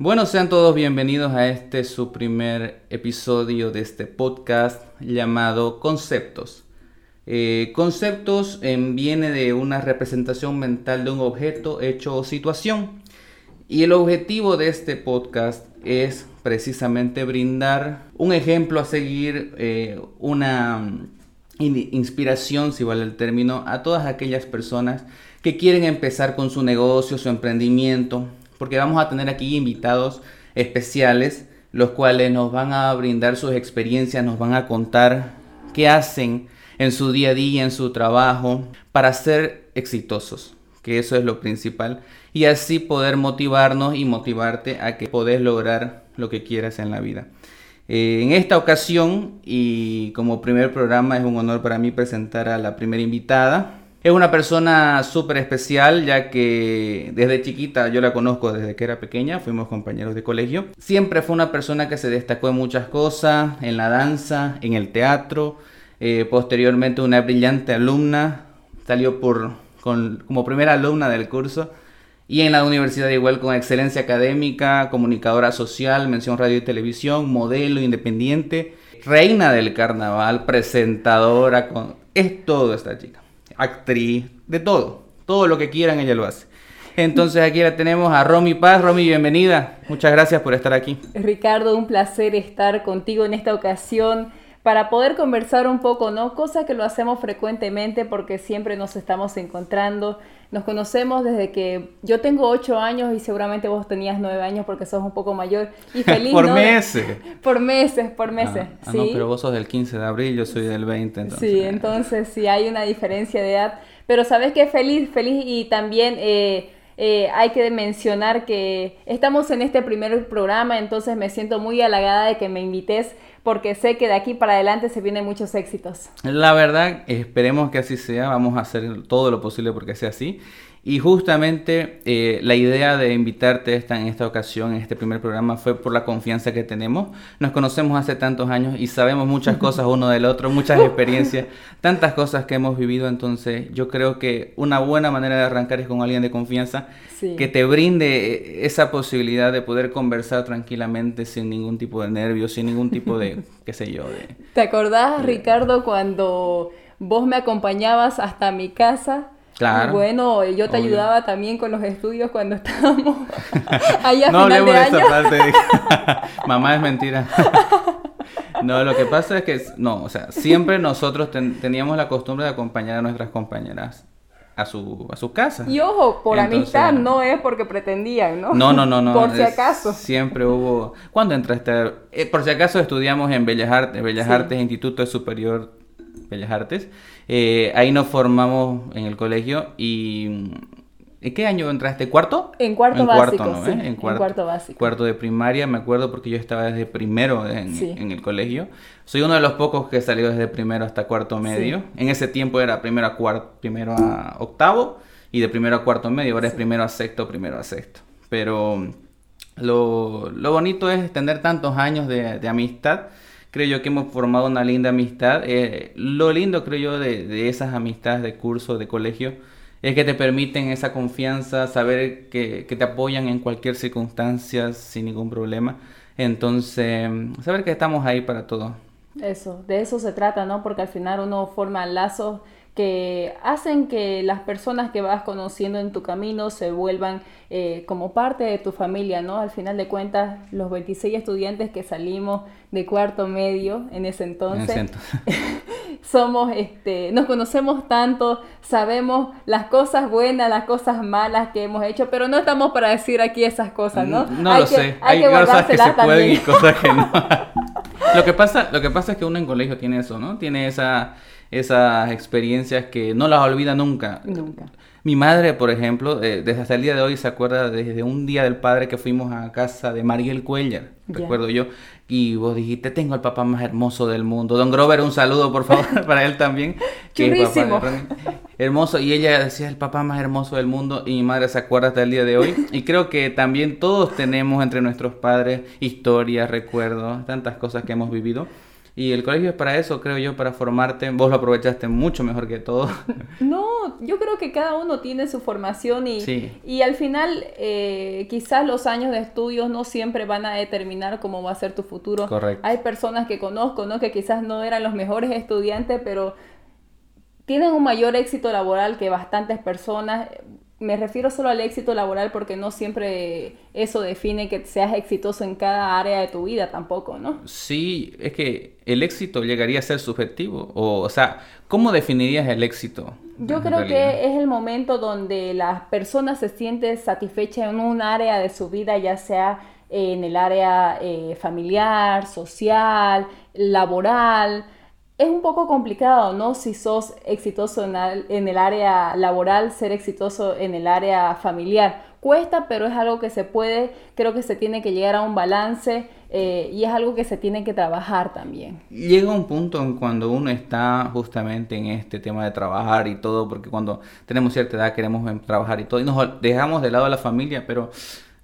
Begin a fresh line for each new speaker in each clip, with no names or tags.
Bueno, sean todos bienvenidos a este su primer episodio de este podcast llamado Conceptos. Eh, conceptos viene de una representación mental de un objeto, hecho o situación. Y el objetivo de este podcast es precisamente brindar un ejemplo a seguir, eh, una mm, inspiración, si vale el término, a todas aquellas personas que quieren empezar con su negocio, su emprendimiento, porque vamos a tener aquí invitados especiales, los cuales nos van a brindar sus experiencias, nos van a contar qué hacen en su día a día, en su trabajo, para ser exitosos, que eso es lo principal, y así poder motivarnos y motivarte a que podés lograr lo que quieras en la vida. Eh, en esta ocasión, y como primer programa, es un honor para mí presentar a la primera invitada. Es una persona súper especial, ya que desde chiquita yo la conozco desde que era pequeña, fuimos compañeros de colegio. Siempre fue una persona que se destacó en muchas cosas, en la danza, en el teatro, eh, posteriormente una brillante alumna, salió por, como primera alumna del curso. Y en la universidad igual con excelencia académica, comunicadora social, mención radio y televisión, modelo independiente, reina del carnaval, presentadora, con... es todo esta chica, actriz, de todo, todo lo que quieran ella lo hace. Entonces aquí la tenemos a Romy Paz. Romy, bienvenida. Muchas gracias por estar aquí.
Ricardo, un placer estar contigo en esta ocasión para poder conversar un poco, ¿no? Cosa que lo hacemos frecuentemente porque siempre nos estamos encontrando. Nos conocemos desde que yo tengo ocho años y seguramente vos tenías nueve años porque sos un poco mayor y feliz.
por meses.
Por meses, por meses.
Ah, ah, ¿sí? no, pero vos sos del 15 de abril, yo soy del 20.
Entonces, sí, entonces sí hay una diferencia de edad. Pero sabes que feliz, feliz y también... Eh, eh, hay que mencionar que estamos en este primer programa, entonces me siento muy halagada de que me invites porque sé que de aquí para adelante se vienen muchos éxitos.
La verdad, esperemos que así sea, vamos a hacer todo lo posible porque sea así. Y justamente eh, la idea de invitarte esta, en esta ocasión, en este primer programa, fue por la confianza que tenemos. Nos conocemos hace tantos años y sabemos muchas cosas uno del otro, muchas experiencias, tantas cosas que hemos vivido. Entonces yo creo que una buena manera de arrancar es con alguien de confianza que te brinde eh, esa posibilidad de poder conversar tranquilamente sin ningún tipo de nervios, sin ningún tipo de, qué sé yo. De,
¿Te acordás, Ricardo, cuando vos me acompañabas hasta mi casa? Claro. bueno, yo te ayudaba también con los estudios cuando estábamos ahí a no final de, año. Esa parte.
Mamá es mentira. no, lo que pasa es que, no, o sea, siempre nosotros teníamos la costumbre de acompañar a nuestras compañeras a su, a su casa.
Y ojo, por amistad no es porque pretendían, ¿no?
No, no, no, no.
por si acaso.
Siempre hubo... ¿Cuándo entraste? Eh, por si acaso estudiamos en Bellas Artes, Bellas Artes, Instituto Superior Bellas Artes. Eh, ahí nos formamos en el colegio y... ¿En qué año entraste? ¿Cuarto?
En cuarto básico,
¿no?
sí, en, cuarto, básico.
Cuarto de primaria, me acuerdo porque yo estaba desde primero en, el colegio. Soy uno de los pocos que salió desde primero hasta cuarto medio. En ese tiempo era primero a, cuarto, primero a octavo y de primero a cuarto medio. Ahora es primero a sexto, primero a sexto. Pero lo, bonito es tener tantos años de, de amistad creo yo que hemos formado una linda amistad. Eh, lo lindo, creo yo, de, esas amistades de curso, de colegio, es que te permiten esa confianza, saber que, que, te apoyan en cualquier circunstancia sin ningún problema. Entonces, saber que estamos ahí para todo.
Eso, de eso se trata, ¿no? Porque al final uno forma lazos que hacen que las personas que vas conociendo en tu camino se vuelvan eh, como parte de tu familia, ¿no? Al final de cuentas, los 26 estudiantes que salimos de cuarto medio en ese entonces, somos, este, nos conocemos tanto, sabemos las cosas buenas, las cosas malas que hemos hecho, pero no estamos para decir aquí esas cosas, ¿no?
No lo sé, hay, cosas que se pueden y cosas que no. lo, que pasa, lo que pasa es que uno en colegio tiene eso, ¿no? Tiene esa esas experiencias que no las olvida nunca.
Nunca.
Mi madre, por ejemplo, eh, desde hasta el día de hoy se acuerda desde un día del padre que fuimos a casa de Mariel Cuellar, recuerdo yo, y vos dijiste, tengo al papá más hermoso del mundo. Don Grover, un saludo, por favor, para él también.
Que es
hermoso, y ella decía, el papá más hermoso del mundo, y mi madre se acuerda hasta el día de hoy. Y creo que también todos tenemos entre nuestros padres historias, recuerdos, tantas cosas que hemos vivido. Y el colegio es para eso, creo yo, para formarte. Vos lo aprovechaste mucho mejor que todo.
No, yo creo que cada uno tiene su formación y, y al final eh, quizás los años de estudios no siempre van a determinar cómo va a ser tu futuro.
Correcto.
Hay personas que conozco, ¿no? Que quizás no eran los mejores estudiantes, pero tienen un mayor éxito laboral que bastantes personas me refiero solo al éxito laboral porque no siempre eso define que seas exitoso en cada área de tu vida tampoco, ¿no?
Sí, es que el éxito llegaría a ser subjetivo. O, o sea, ¿cómo definirías el éxito?
Yo creo que es el momento donde las personas se sienten satisfechas en un área de su vida, ya sea en el área eh, familiar, social, laboral es un poco complicado, ¿no? Si sos exitoso en el, área laboral, ser exitoso en el área familiar. Cuesta, pero es algo que se puede, creo que se tiene que llegar a un balance eh, y es algo que se tiene que trabajar también.
Llega un punto en cuando uno está justamente en este tema de trabajar y todo, porque cuando tenemos cierta edad queremos trabajar y todo, y nos dejamos de lado la familia, pero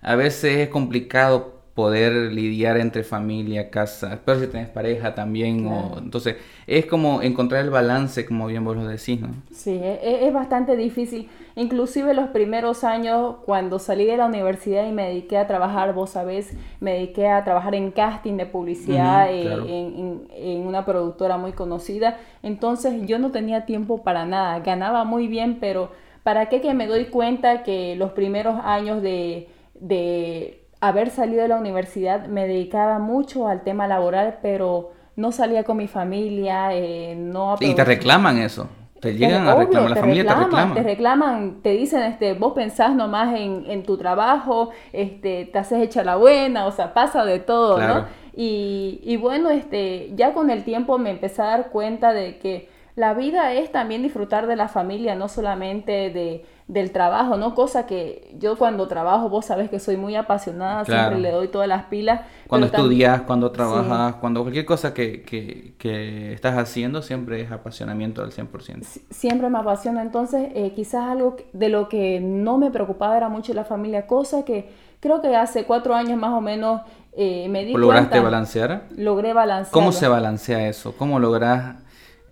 a veces es complicado poder lidiar entre familia, casa, pero si tienes pareja también, o, entonces es como encontrar el balance, como bien vos lo decís, ¿no?
Sí, e, e, es, bastante difícil, inclusive los primeros años cuando salí de la universidad y me dediqué a trabajar, vos sabés, me dediqué a trabajar en casting de publicidad eh, en, en una productora muy conocida, entonces yo no tenía tiempo para nada, ganaba muy bien, pero ¿para qué que me doy cuenta que los primeros años de, de haber salido de la universidad me dedicaba mucho al tema laboral, pero no salía con mi familia, eh, no
Y te reclaman eso. Te llegan a reclamar, la familia
te reclama. Te reclaman, te dicen, este, vos pensás nomás en, en tu trabajo, este, te haces hecha la buena, o sea, pasa de todo, ¿no? Y, y bueno, este, ya con el tiempo me empecé a dar cuenta de que la vida es también disfrutar de la familia, no solamente de, del trabajo, ¿no? Cosa que yo cuando trabajo, vos sabés que soy muy apasionada, siempre le doy todas las pilas.
Cuando estudias, cuando trabajas, cuando cualquier cosa que, que, que, estás haciendo, siempre es apasionamiento al 100%.
siempre me apasiona, entonces eh, quizás algo de lo que no me preocupaba era mucho la familia, cosa que creo que hace cuatro años más o menos eh, me di
¿Lograste balancear?
Logré balancear.
¿Cómo se balancea eso? ¿Cómo logras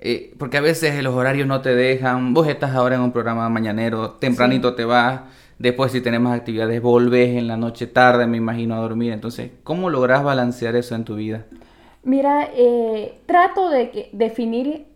eh, porque a veces los horarios no te dejan, vos estás ahora en un programa mañanero, tempranito te vas, después si tenemos actividades volvés en la noche tarde, me imagino, a dormir. Entonces, ¿cómo logras balancear eso en tu vida?
Mira, eh, trato de definir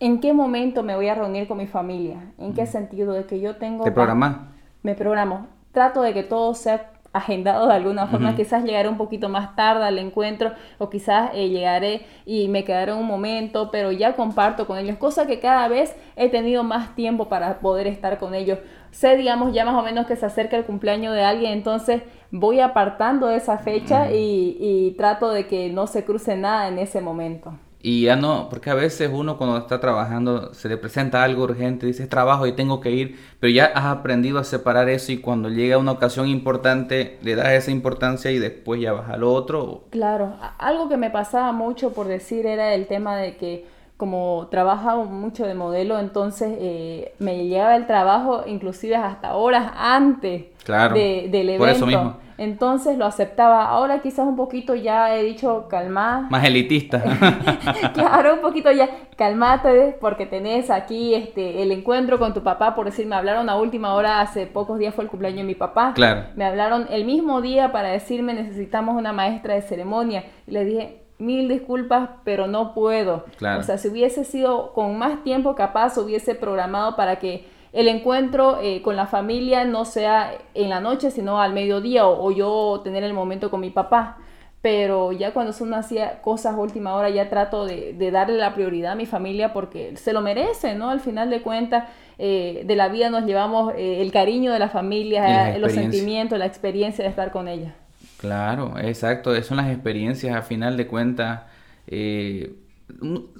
en qué momento me voy a reunir con mi familia, en qué sentido, de que yo tengo...
¿Te programas?
Me programo. Trato de que todo sea agendado de alguna forma, quizás llegaré un poquito más tarde al encuentro o quizás eh, llegaré y me quedaré un momento, pero ya comparto con ellos, cosa que cada vez he tenido más tiempo para poder estar con ellos. Sé, digamos, ya más o menos que se acerca el cumpleaños de alguien, entonces voy apartando esa fecha y, y trato de que no se cruce nada en ese momento.
Y ya no, porque a veces uno cuando está trabajando se le presenta algo urgente, dice trabajo y tengo que ir, pero ya has aprendido a separar eso y cuando llega una ocasión importante le das esa importancia y después ya vas al otro.
Claro, algo que me pasaba mucho por decir era el tema de que como trabajaba mucho de modelo, entonces eh, me llegaba el trabajo inclusive hasta horas antes de, del evento. Por eso mismo. Entonces lo aceptaba. Ahora quizás un poquito ya he dicho calmar.
Más elitista.
claro, un poquito ya calmate porque tenés aquí este el encuentro con tu papá, por decir, me hablaron a última hora, hace pocos días fue el cumpleaños de mi papá.
Claro.
Me hablaron el mismo día para decirme necesitamos una maestra de ceremonia. Y le dije, mil disculpas, pero no puedo.
Claro.
O sea, si hubiese sido con más tiempo capaz, hubiese programado para que el encuentro eh, con la familia no sea en la noche, sino al mediodía o, yo tener el momento con mi papá. Pero ya cuando son hacía cosas última hora, ya trato de, darle la prioridad a mi familia porque se lo merece, ¿no? Al final de cuentas, eh, de la vida nos llevamos eh, el cariño de la familia, los sentimientos, la experiencia de estar con ella.
Claro, exacto, son las experiencias, a final de cuentas. Eh,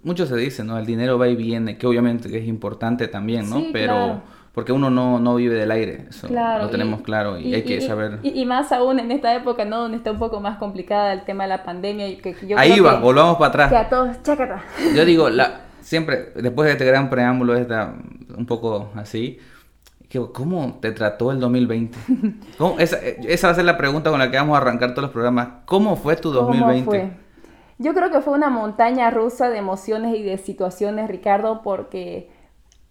mucho se dice, ¿no? El dinero va y viene, que obviamente es importante también, ¿no? Pero porque uno no, no vive del aire, eso lo tenemos claro y, hay que saber.
Y, más aún en esta época, ¿no? Donde está un poco más complicada el tema de la pandemia. Y que,
yo Ahí va, volvamos para atrás.
Que a todos, chácata.
Yo digo, la, siempre, después de este gran preámbulo, está un poco así. ¿Cómo te trató el 2020? Esa, esa, va a ser la pregunta con la que vamos a arrancar todos los programas. ¿Cómo fue tu 2020? ¿Cómo fue?
Yo creo que fue una montaña rusa de emociones y de situaciones, Ricardo, porque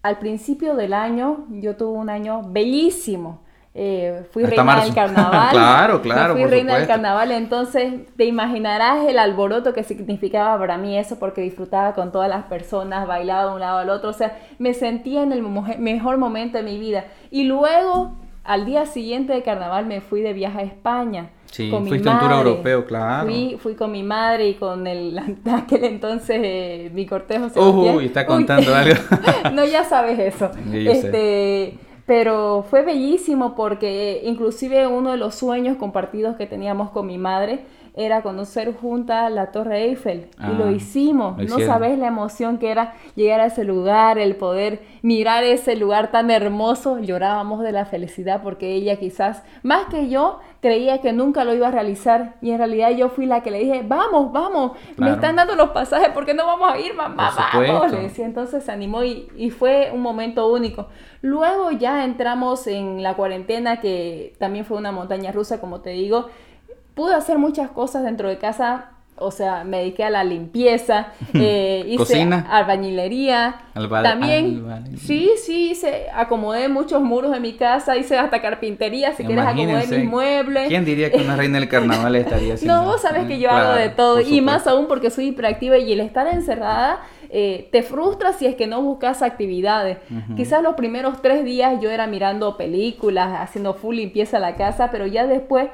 al principio del año yo tuve un año bellísimo. Eh, fui reina del carnaval.
claro, claro.
Fui reina del carnaval, entonces te imaginarás el alboroto que significaba para mí eso, porque disfrutaba con todas las personas, bailaba de un lado al otro, o sea, me sentía en el mejor momento de mi vida. Y luego, al día siguiente de carnaval, me fui de viaje a España.
Sí, con fuiste un tour europeo, claro.
Fui, fui, con mi madre y con el aquel entonces eh, mi cortejo.
Uy, está contando algo.
no, ya sabes eso. este, pero fue bellísimo porque inclusive uno de los sueños compartidos que teníamos con mi madre era conocer juntas la Torre Eiffel y lo ah, hicimos. no sabes la emoción que era llegar a ese lugar, el poder mirar ese lugar tan hermoso. Llorábamos de la felicidad porque ella quizás, más que yo, creía que nunca lo iba a realizar y en realidad yo fui la que le dije, vamos, vamos, me están dando los pasajes, ¿por qué no vamos a ir, mamá? Vamos, decía. Entonces se animó y, y fue un momento único. Luego ya entramos en la cuarentena, que también fue una montaña rusa, como te digo, pude hacer muchas cosas dentro de casa. O sea, me dediqué a la limpieza, eh, hice
Cocina.
albañilería. también, sí, sí, hice, acomodé muchos muros de mi casa, hice hasta carpintería, si quieres acomodé mis muebles.
¿Quién diría que una reina del carnaval estaría haciendo?
No, vos sabes que yo hago de todo, y más aún porque soy hiperactiva y el estar encerrada eh, te frustra si es que no buscas actividades. Quizás los primeros tres días yo era mirando películas, haciendo full limpieza a la casa, pero ya después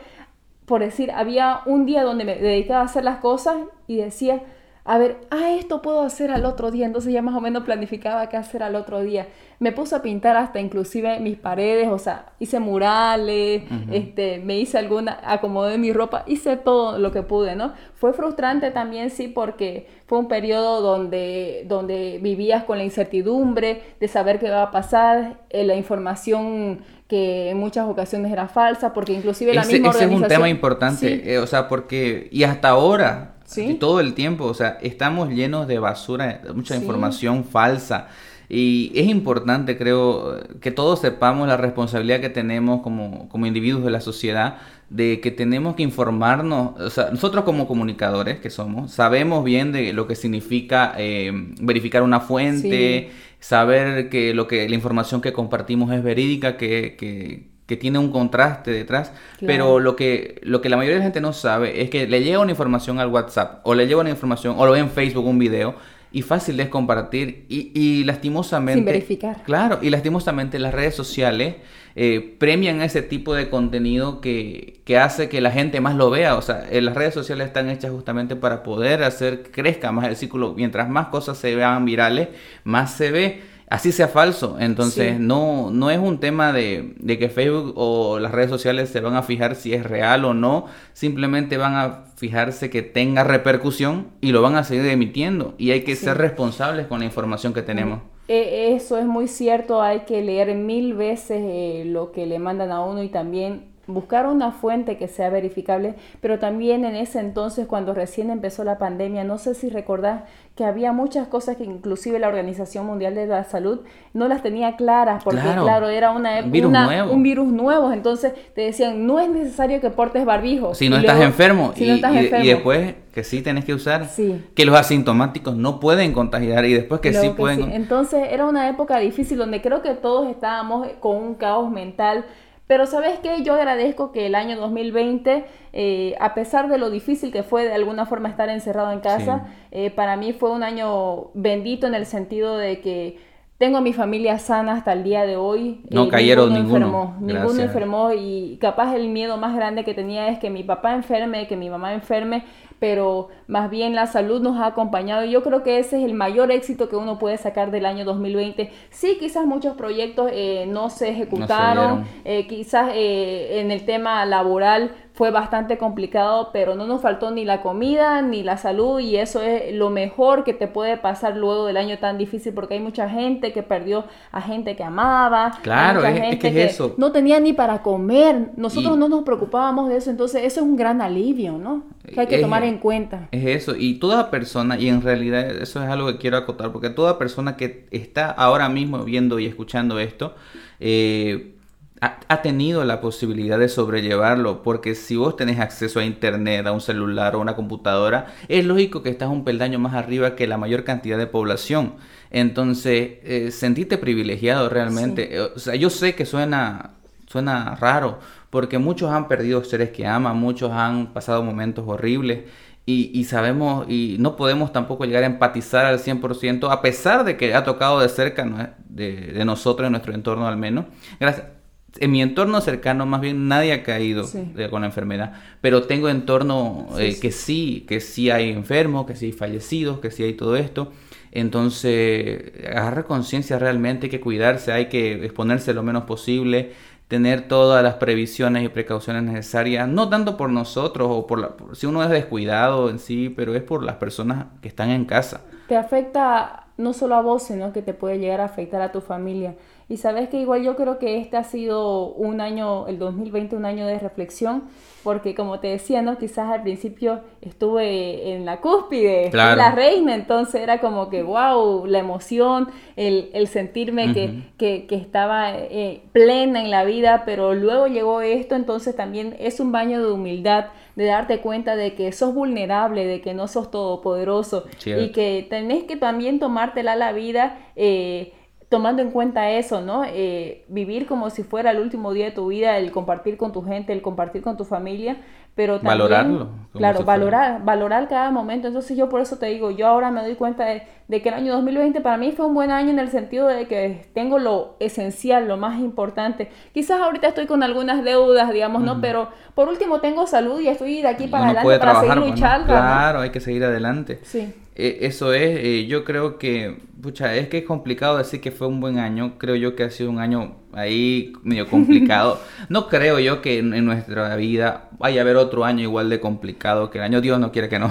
por decir, había un día donde me dedicaba a hacer las cosas y decía, a ver, ah, esto puedo hacer al otro día, entonces ya más o menos planificaba qué hacer al otro día. Me puse a pintar hasta inclusive mis paredes, o sea, hice murales, este, me hice alguna, acomodé mi ropa, hice todo lo que pude, ¿no? Fue frustrante también, sí, porque fue un periodo donde, donde vivías con la incertidumbre de saber qué va a pasar, eh, la información que en muchas ocasiones era falsa, porque inclusive la misma
organización... Ese es un tema importante, eh, o sea, porque, y hasta ahora, todo el tiempo, o sea, estamos llenos de basura, mucha información falsa. Y es importante, creo, que todos sepamos la responsabilidad que tenemos como, como individuos de la sociedad, de que tenemos que informarnos, o sea, nosotros como comunicadores que somos, sabemos bien de lo que significa eh, verificar una fuente, saber que, lo que la información que compartimos es verídica, que, que, que tiene un contraste detrás, pero lo que, lo que la mayoría de la gente no sabe es que le llega una información al WhatsApp o le llega una información o lo ve en Facebook un video y fácil es compartir y, y lastimosamente...
Sin verificar.
Claro, y lastimosamente las redes sociales eh, premian ese tipo de contenido que, que, hace que la gente más lo vea. O sea, eh, las redes sociales están hechas justamente para poder hacer que crezca más el círculo. Mientras más cosas se vean virales, más se ve así sea falso. Entonces, no, no es un tema de, de, que Facebook o las redes sociales se van a fijar si es real o no. Simplemente van a fijarse que tenga repercusión y lo van a seguir emitiendo. Y hay que ser responsables con la información que tenemos.
Eh, eso es muy cierto. Hay que leer mil veces eh, lo que le mandan a uno y también buscar una fuente que sea verificable, pero también en ese entonces, cuando recién empezó la pandemia, no sé si recordás que había muchas cosas que inclusive la Organización Mundial de la Salud no las tenía claras, porque claro, era una,
virus nuevo.
un virus nuevo, entonces te decían, no es necesario que portes barbijo.
Si no, estás, enfermo. y, y, después que sí tenés que usar, que los asintomáticos no pueden contagiar y después que sí pueden...
Entonces era una época difícil donde creo que todos estábamos con un caos mental, pero sabes qué, yo agradezco que el año 2020, eh, a pesar de lo difícil que fue de alguna forma estar encerrado en casa, eh, para mí fue un año bendito en el sentido de que tengo a mi familia sana hasta el día de hoy.
No eh, cayeron ninguno.
Enfermó, ninguno enfermó y capaz el miedo más grande que tenía es que mi papá enferme, que mi mamá enferme pero más bien la salud nos ha acompañado y yo creo que ese es el mayor éxito que uno puede sacar del año 2020. Sí, quizás muchos proyectos eh, no se ejecutaron, eh, quizás eh, en el tema laboral fue bastante complicado, pero no nos faltó ni la comida ni la salud y eso es lo mejor que te puede pasar luego del año tan difícil porque hay mucha gente que perdió a gente que amaba,
claro,
mucha
es,
gente
que, eso.
no tenía ni para comer, nosotros no nos preocupábamos de eso, entonces eso es un gran alivio, ¿no? Que hay que tomar en cuenta.
Es eso, y toda persona, y en realidad eso es algo que quiero acotar, porque toda persona que está ahora mismo viendo y escuchando esto, eh, ha, tenido la posibilidad de sobrellevarlo, porque si vos tenés acceso a internet, a un celular o una computadora, es lógico que estás un peldaño más arriba que la mayor cantidad de población. Entonces, eh, sentiste privilegiado realmente. O sea, yo sé que suena, suena raro, porque muchos han perdido seres que aman, muchos han pasado momentos horribles. Y, sabemos, y no podemos tampoco llegar a empatizar al 100%, a pesar de que ha tocado de cerca de, de nosotros, en nuestro entorno al menos. Gracias en mi entorno cercano más bien nadie ha caído con la enfermedad, pero tengo entorno eh, que sí, que sí hay enfermos, que sí hay fallecidos, que sí hay todo esto. Entonces, agarrar conciencia realmente, hay que cuidarse, hay que exponerse lo menos posible, tener todas las previsiones y precauciones necesarias, no tanto por nosotros o por, la, si uno es descuidado en sí, pero es por las personas que están en casa.
Te afecta no solo a vos, sino que te puede llegar a afectar a tu familia. Y sabes que igual yo creo que este ha sido un año, el 2020, un año de reflexión, porque como te decía, ¿no? Quizás al principio estuve en la cúspide, en la reina, entonces era como que, wow, la emoción, el, el sentirme que, que, que, estaba eh, plena en la vida, pero luego llegó esto, entonces también es un baño de humildad, de darte cuenta de que sos vulnerable, de que no sos todopoderoso y que tenés que también tomártela la vida. Eh, tomando en cuenta eso, ¿no? Eh, vivir como si fuera el último día de tu vida, el compartir con tu gente, el compartir con tu familia, pero también...
Valorarlo.
Claro, valorar, valorar cada momento. Entonces yo por eso te digo, yo ahora me doy cuenta de, que el año 2020 para mí fue un buen año en el sentido de que tengo lo esencial, lo más importante. Quizás ahorita estoy con algunas deudas, digamos, ¿no? Pero por último tengo salud y estoy de aquí para adelante para seguir luchando.
Claro, hay que seguir adelante.
Sí.
Eh, eso es, eh, yo creo que, pucha, es que es complicado decir que fue un buen año. Creo yo que ha sido un año ahí medio complicado. no creo yo que en, nuestra vida vaya a haber otro año igual de complicado que el año. Dios no quiere que no.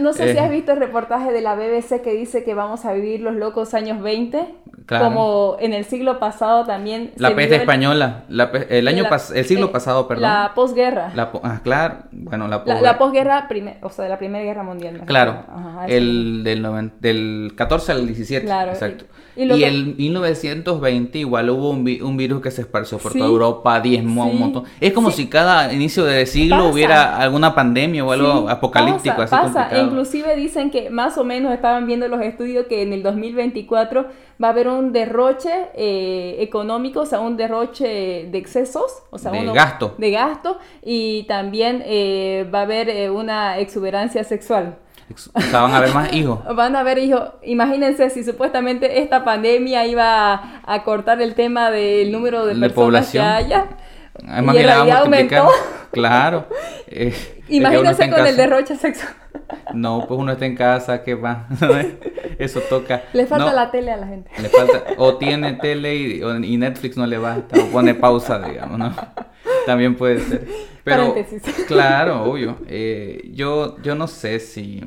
No, sé si has eh. visto el reportaje de la BBC que dice que vamos a vivir los locos años 20. Como en el siglo pasado también.
La peste española. el año el siglo pasado, perdón.
La posguerra.
La, ah, claro. Bueno, la,
la, posguerra, o sea, de la Primera Guerra Mundial.
Claro. el del, del 14 al 17. Claro. Exacto. Y, en 1920 igual hubo un, un, virus que se esparció por toda Europa, diezmó un montón. Es como si cada inicio de siglo hubiera alguna pandemia o algo apocalíptico.
Pasa, así pasa. Inclusive dicen que más o menos estaban viendo los estudios que en el 2024 va a haber un derroche eh, económico, o sea, un derroche de excesos, o sea,
de gasto.
De gasto y también eh, va a haber eh, una exuberancia sexual.
O sea, van a haber más hijos.
Van a haber hijos. Imagínense si supuestamente esta pandemia iba a, cortar el tema del número de, personas población. que haya.
Además, y en realidad aumentó. Claro.
Eh, Imagínense con el derroche sexual.
No, pues uno está en casa, ¿qué va? Eso toca.
Le falta la tele a la gente.
Le falta, o tiene tele y, y Netflix no le basta, o pone pausa, digamos, ¿no? También puede ser. Pero, claro, obvio. Eh, yo, yo no sé si,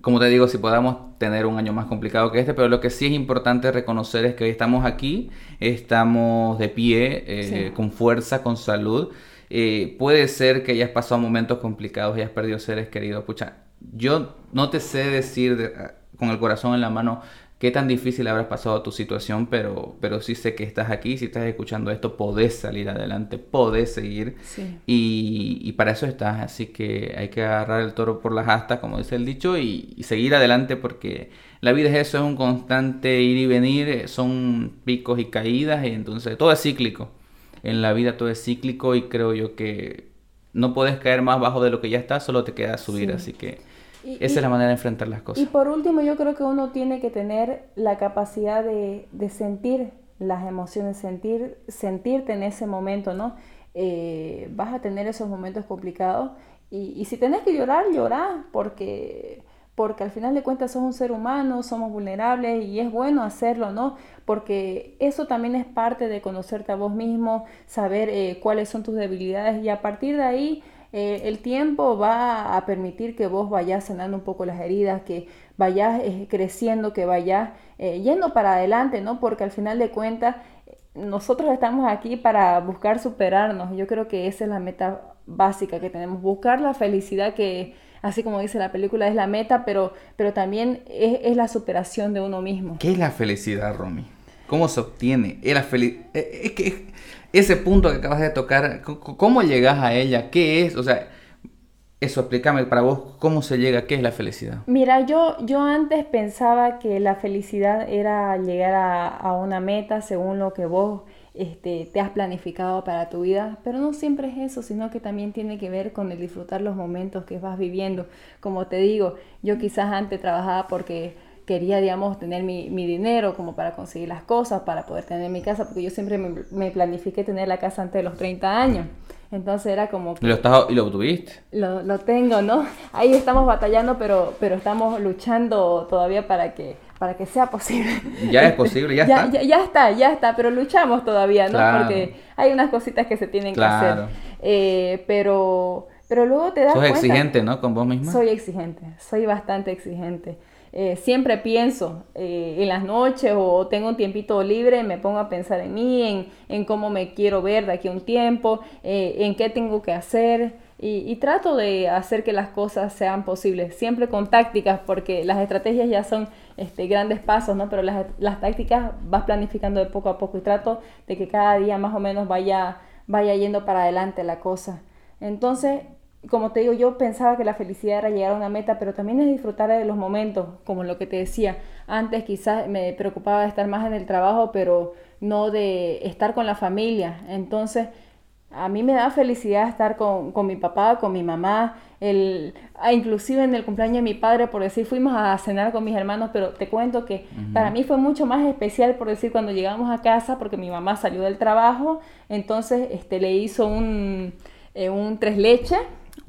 como te digo, si podamos tener un año más complicado que este, pero lo que sí es importante reconocer es que hoy estamos aquí, estamos de pie, eh, con fuerza, con salud. Eh, puede ser que hayas pasado momentos complicados, hayas perdido seres queridos. Pucha, yo no te sé decir con el corazón en la mano qué tan difícil habrás pasado tu situación, pero, pero sí sé que estás aquí, si estás escuchando esto, podés salir adelante, podés seguir. Y, para eso estás, así que hay que agarrar el toro por las astas, como dice el dicho, y, seguir adelante porque la vida es eso, es un constante ir y venir, son picos y caídas, y entonces todo es cíclico. En la vida todo es cíclico y creo yo que no puedes caer más bajo de lo que ya estás, solo te queda subir, así que esa es la manera de enfrentar las cosas.
Y por último, yo creo que uno tiene que tener la capacidad de, sentir las emociones, sentir, sentirte en ese momento, ¿no? Eh, vas a tener esos momentos complicados y, y si tenés que llorar, llorar, porque, porque al final de cuentas sos un ser humano, somos vulnerables y es bueno hacerlo, ¿no? Porque eso también es parte de conocerte a vos mismo, saber eh, cuáles son tus debilidades y a partir de ahí eh, el tiempo va a permitir que vos vayas sanando un poco las heridas, que vayas eh, creciendo, que vayas eh, yendo para adelante, ¿no? Porque al final de cuentas nosotros estamos aquí para buscar superarnos. Yo creo que esa es la meta básica que tenemos, buscar la felicidad que, así como dice la película, es la meta, pero, pero también es, la superación de uno mismo.
¿Qué es la felicidad, Romy? ¿Cómo se obtiene? Eh, es que ese punto que acabas de tocar, ¿cómo llegas a ella? ¿Qué es? O sea, eso, explícame para vos cómo se llega, qué es la felicidad.
Mira, yo, yo antes pensaba que la felicidad era llegar a, una meta según lo que vos este, te has planificado para tu vida, pero no siempre es eso, sino que también tiene que ver con el disfrutar los momentos que vas viviendo. Como te digo, yo quizás antes trabajaba porque quería, digamos, tener mi, mi, dinero como para conseguir las cosas, para poder tener mi casa, porque yo siempre me, me planifiqué tener la casa antes de los 30 años. Entonces era como
que... ¿Y lo, estás, ¿y lo obtuviste?
Lo, lo tengo, ¿no? Ahí estamos batallando, pero, pero estamos luchando todavía para que para que sea posible.
Ya es posible, ya, está.
Ya, está, ya está, pero luchamos todavía, ¿no? Porque hay unas cositas que se tienen que hacer. Eh, pero, pero luego te das
Sos exigente, ¿no? Con vos misma.
Soy exigente, soy bastante exigente. Eh, siempre pienso eh, en las noches o tengo un tiempito libre, me pongo a pensar en mí, en, cómo me quiero ver de aquí a un tiempo, en qué tengo que hacer. Y, trato de hacer que las cosas sean posibles, siempre con tácticas, porque las estrategias ya son este, grandes pasos, ¿no? Pero las, las, tácticas vas planificando de poco a poco y trato de que cada día más o menos vaya, vaya yendo para adelante la cosa. Entonces, como te digo, yo pensaba que la felicidad era llegar a una meta, pero también es disfrutar de los momentos, como lo que te decía. Antes quizás me preocupaba de estar más en el trabajo, pero no de estar con la familia. Entonces, a mí me da felicidad estar con, con mi papá, con mi mamá, el, ah, inclusive en el cumpleaños de mi padre, por decir, fuimos a cenar con mis hermanos, pero te cuento que para mí fue mucho más especial, por decir, cuando llegamos a casa, porque mi mamá salió del trabajo, entonces este, le hizo un, eh, un tres leches.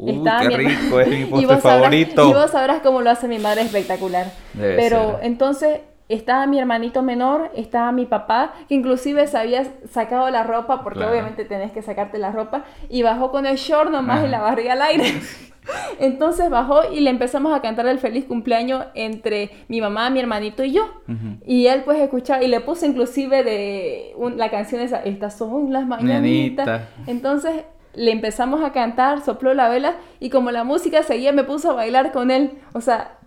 Uy, qué rico, es mi postre favorito.
y vos sabrás cómo lo hace mi madre espectacular. pero entonces estaba mi hermanito menor, estaba mi papá, que inclusive se había sacado la ropa, porque obviamente tenés que sacarte la ropa, y bajó con el short nomás y la barriga al aire. Entonces bajó y le empezamos a cantar el feliz cumpleaños entre mi mamá, mi hermanito y yo. Y él pues escuchaba y le puse inclusive de la canción esa, estas son las mañanitas. Entonces le empezamos a cantar, sopló la vela y como la música seguía me puso a bailar con él. O sea,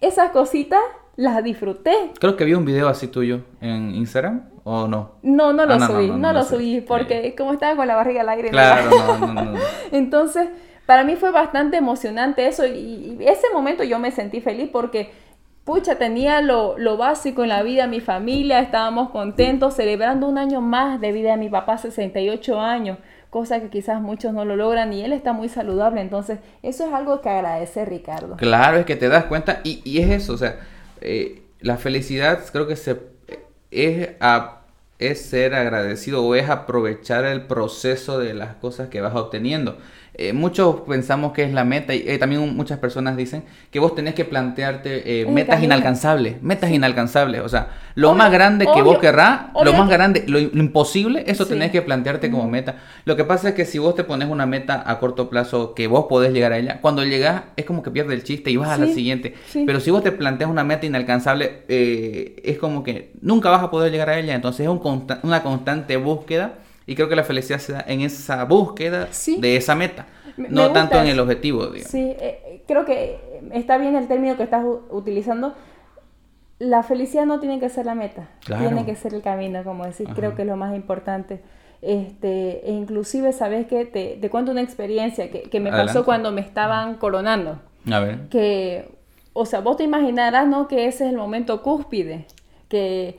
esas cositas las disfruté.
Creo que vi un video así tuyo en Instagram, ¿o no?
No, no lo subí, no, lo subí, porque como estaba con la barriga al aire.
Claro, no, no, no.
Entonces, para mí fue bastante emocionante eso y, ese momento yo me sentí feliz porque, pucha, tenía lo, lo, básico en la vida, mi familia, estábamos contentos, celebrando un año más de vida de mi papá, 68 años cosa que quizás muchos no lo logran y él está muy saludable, entonces eso es algo que agradece Ricardo.
Claro, es que te das cuenta y, y es eso, o sea, eh, la felicidad creo que se, es, es ser agradecido o es aprovechar el proceso de las cosas que vas obteniendo. Eh, muchos pensamos que es la meta y eh, también muchas personas dicen que vos tenés que plantearte eh, metas inalcanzables, metas inalcanzables, o sea, lo más grande que vos querrás, lo más grande, lo, imposible, eso tenés que plantearte como meta. Lo que pasa es que si vos te pones una meta a corto plazo que vos podés llegar a ella, cuando llegás es como que pierdes el chiste y vas a la siguiente. Pero si vos te planteas una meta inalcanzable, es como que nunca vas a poder llegar a ella, entonces es un una constante búsqueda y creo que la felicidad se da en esa búsqueda de esa meta, no tanto en el objetivo. Digamos.
Sí, eh, creo que está bien el término que estás utilizando. La felicidad no tiene que ser la meta, tiene que ser el camino, como decir, creo que es lo más importante. Este, e inclusive, ¿sabes que te, te, cuento una experiencia que, que me pasó cuando me estaban coronando.
A ver.
Que, o sea, vos te imaginarás, ¿no? Que ese es el momento cúspide, que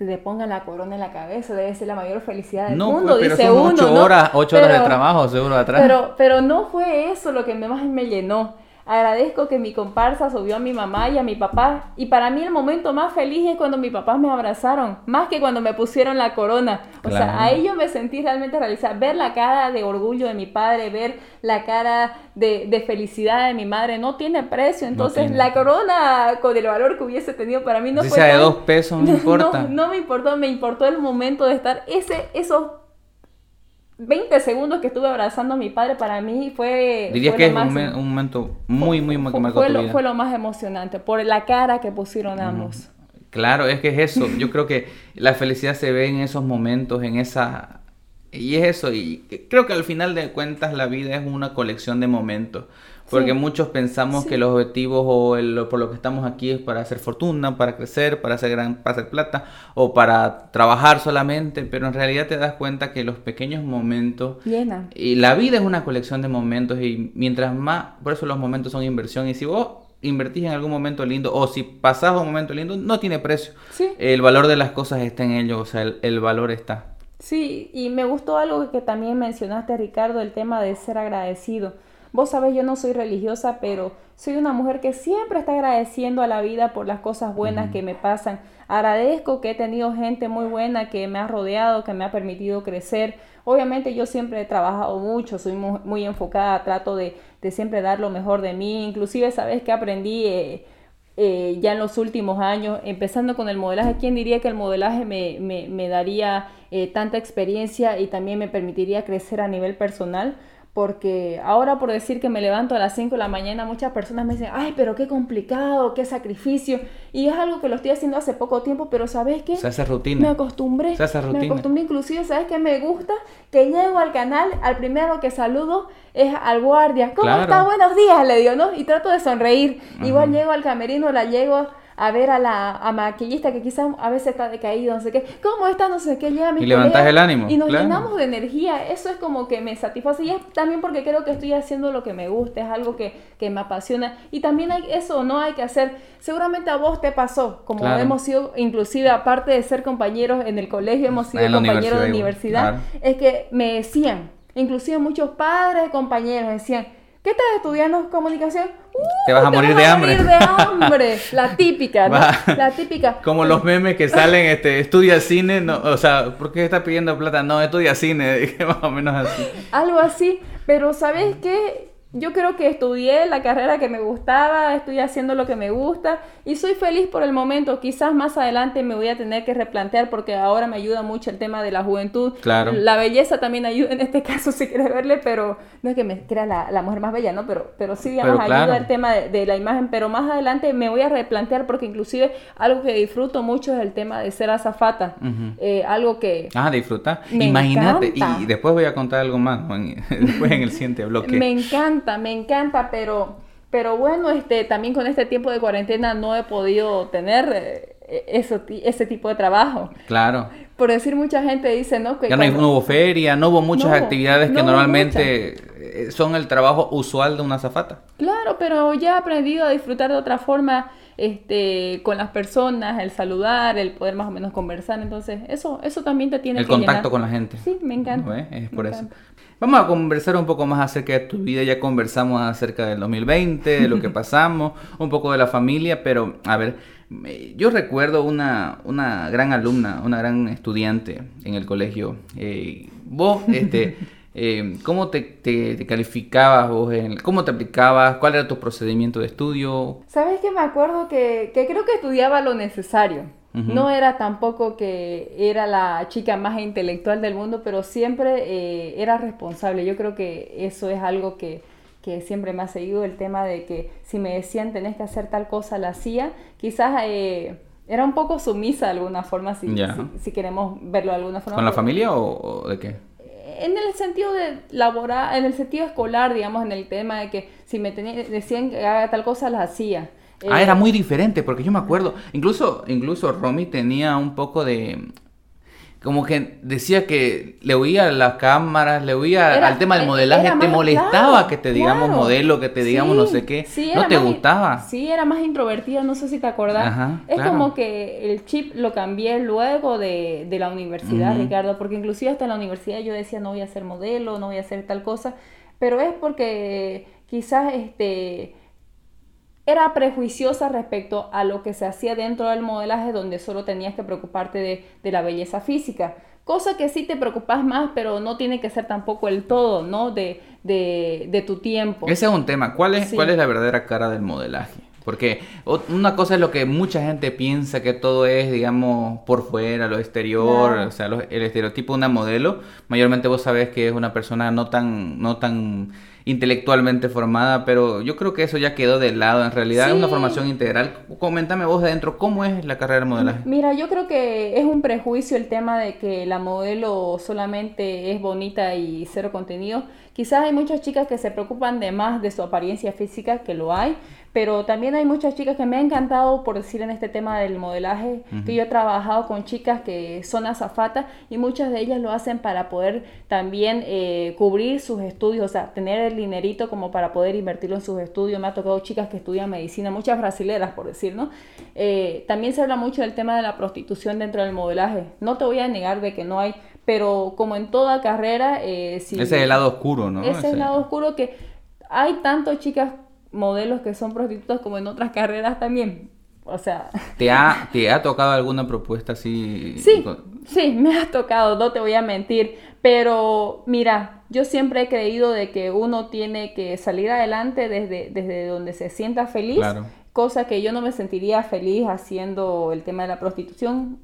le pongan la corona en la cabeza, debe ser la mayor felicidad del no, mundo,
pues, dice uno. Ocho horas, ocho horas de trabajo seguro atrás.
Pero, pero no fue eso lo que más me llenó. Agradezco que mi comparsa subió a mi mamá y a mi papá. Y para mí el momento más feliz es cuando mis papás me abrazaron, más que cuando me pusieron la corona. O sea, ahí yo me sentí realmente realizada. Ver la cara de orgullo de mi padre, ver la cara de, felicidad de mi madre, no tiene precio. Entonces, la corona con el valor que hubiese tenido para mí no fue.
sea de dos pesos, no importa.
No, no, me importó, me importó el momento de estar ese, esos 20 segundos que estuve abrazando a mi padre para mí fue...
Dirías que es un, momento muy, muy, muy que marcó
fue,
tu
lo,
vida.
fue lo más emocionante, por la cara que pusieron ambos.
Claro, es que es eso. Yo creo que la felicidad se ve en esos momentos, en esa Y es eso, y creo que al final de cuentas la vida es una colección de momentos. Porque muchos pensamos que los objetivos o el, por lo que estamos aquí es para hacer fortuna, para crecer, para hacer, gran, para hacer plata o para trabajar solamente, pero en realidad te das cuenta que los pequeños momentos...
Llena.
Y la vida es una colección de momentos y mientras más, por eso los momentos son inversión y si vos invertís en algún momento lindo o si pasás un momento lindo, no tiene precio.
Sí.
El valor de las cosas está en ello, o sea, el, el valor está.
Sí, y me gustó algo que también mencionaste, Ricardo, el tema de ser agradecido. Vos sabés, yo no soy religiosa, pero soy una mujer que siempre está agradeciendo a la vida por las cosas buenas que me pasan. Agradezco que he tenido gente muy buena que me ha rodeado, que me ha permitido crecer. Obviamente yo siempre he trabajado mucho, soy muy, enfocada, trato de, siempre dar lo mejor de mí. Inclusive, ¿sabes que aprendí? Eh, eh, ya en los últimos años, empezando con el modelaje, ¿quién diría que el modelaje me, me, me daría eh, tanta experiencia y también me permitiría crecer a nivel personal? Porque ahora por decir que me levanto a las 5 de la mañana, muchas personas me dicen, ay, pero qué complicado, qué sacrificio. Y es algo que lo estoy haciendo hace poco tiempo, pero ¿sabes qué?
Se hace rutina.
Me acostumbré.
Se hace rutina.
Me acostumbré inclusive, ¿sabes qué me gusta? Que llego al canal, al primero que saludo es al guardia. ¿Cómo está? Buenos días, le digo, ¿no? Y trato de sonreír. Igual llego al camerino, la llego a ver a la a maquillista que quizás a veces está decaído, no sé qué, ¿cómo está? No sé qué, llega mi
Y levantas el ánimo.
Y nos llenamos de energía, eso es como que me satisface. Y es también porque creo que estoy haciendo lo que me gusta, es algo que, que me apasiona. Y también hay eso, no hay que hacer, seguramente a vos te pasó, como hemos sido, inclusive aparte de ser compañeros en el colegio, hemos sido compañeros de universidad, es que me decían, inclusive muchos padres, compañeros decían, ¿Qué estás estudiando comunicación?
te vas a morir de hambre.
Morir de hambre. La típica, ¿no? La típica.
Como los memes que salen, este, estudia cine, no, o sea, ¿por qué estás pidiendo plata? No, estudia cine, más o menos así.
Algo así, pero ¿sabes qué? Yo creo que estudié la carrera que me gustaba, estoy haciendo lo que me gusta y soy feliz por el momento. Quizás más adelante me voy a tener que replantear porque ahora me ayuda mucho el tema de la juventud.
Claro.
La belleza también ayuda en este caso si quieres verle, pero no es que me crea la, mujer más bella, ¿no? Pero, pero sí, digamos, ayuda el tema de, la imagen. Pero más adelante me voy a replantear porque inclusive algo que disfruto mucho es el tema de ser azafata. Eh, algo que...
Ah, disfruta. Imagínate. Y después voy a contar algo más, después en el siguiente bloque.
Me encanta me encanta, pero, pero bueno, este, también con este tiempo de cuarentena no he podido tener eh, eso, ese tipo de trabajo.
Claro.
Por decir, mucha gente dice, ¿no?
Que ya no, hubo feria, no hubo muchas actividades que normalmente eh, son el trabajo usual de una zafata.
Claro, pero ya he aprendido a disfrutar de otra forma este, con las personas, el saludar, el poder más o menos conversar. Entonces, eso, eso también te tiene
el que El contacto con la gente.
Sí, me encanta.
Es por eso. Vamos a conversar un poco más acerca de tu vida. Ya conversamos acerca del 2020, de lo que pasamos, un poco de la familia, pero a ver, yo recuerdo una, una gran alumna, una gran estudiante en el colegio. Eh, vos, este, eh, ¿cómo te, calificabas vos? ¿Cómo te aplicabas? ¿Cuál era tu procedimiento de estudio?
Sabes que me acuerdo que, que creo que estudiaba lo necesario. No era tampoco que era la chica más intelectual del mundo, pero siempre eh, era responsable. Yo creo que eso es algo que, siempre me ha seguido, el tema de que si me decían tenés que hacer tal cosa, la hacía. Quizás eh, era un poco sumisa de alguna forma, si, si, queremos verlo de alguna forma.
¿Con la familia o, de qué?
en el sentido de laborar, en el sentido escolar, digamos, en el tema de que si me decían que haga tal cosa, la hacía
ah, era muy diferente, porque yo me acuerdo, incluso, incluso Romy tenía un poco de, como que decía que le oía las cámaras, le oía al tema del modelaje, te molestaba que te digamos modelo, que te digamos no sé qué, no te gustaba.
Sí, era más introvertida, no sé si te acordás. es como que el chip lo cambié luego de, de la universidad, Ricardo, porque inclusive hasta en la universidad yo decía no voy a ser modelo, no voy a hacer tal cosa, pero es porque quizás este era prejuiciosa respecto a lo que se hacía dentro del modelaje donde solo tenías que preocuparte de, la belleza física. Cosa que sí te preocupas más, pero no tiene que ser tampoco el todo, ¿no? De, de, tu tiempo.
Ese es un tema. ¿Cuál es, ¿Cuál es la verdadera cara del modelaje? Porque una cosa es lo que mucha gente piensa que todo es, digamos, por fuera, lo exterior, o sea, el estereotipo de una modelo. Mayormente vos sabés que es una persona no tan, no tan intelectualmente formada, pero yo creo que eso ya quedó de lado. En realidad es una formación integral. Coméntame vos de adentro, ¿cómo es la carrera de modelaje?
Mira, yo creo que es un prejuicio el tema de que la modelo solamente es bonita y cero contenido. Quizás hay muchas chicas que se preocupan de más de su apariencia física, que lo hay, pero también hay muchas chicas que me ha encantado, por decir en este tema del modelaje, que yo he trabajado con chicas que son azafatas y muchas de ellas lo hacen para poder también eh, cubrir sus estudios, o sea, tener el dinerito como para poder invertirlo en sus estudios. Me ha tocado chicas que estudian medicina, muchas brasileras, por decir, ¿no? Eh, también se habla mucho del tema de la prostitución dentro del modelaje. No te voy a negar de que no hay pero como en toda carrera... Eh,
ese es el lado oscuro, ¿no?
Ese es el lado oscuro que hay tanto chicas modelos que son prostitutas como en otras carreras también. O sea...
¿Te ha, te ha tocado alguna propuesta así?
Sí, sí, me ha tocado, no te voy a mentir. Pero mira, yo siempre he creído de que uno tiene que salir adelante desde, desde donde se sienta feliz. Claro. Cosa que yo no me sentiría feliz haciendo el tema de la prostitución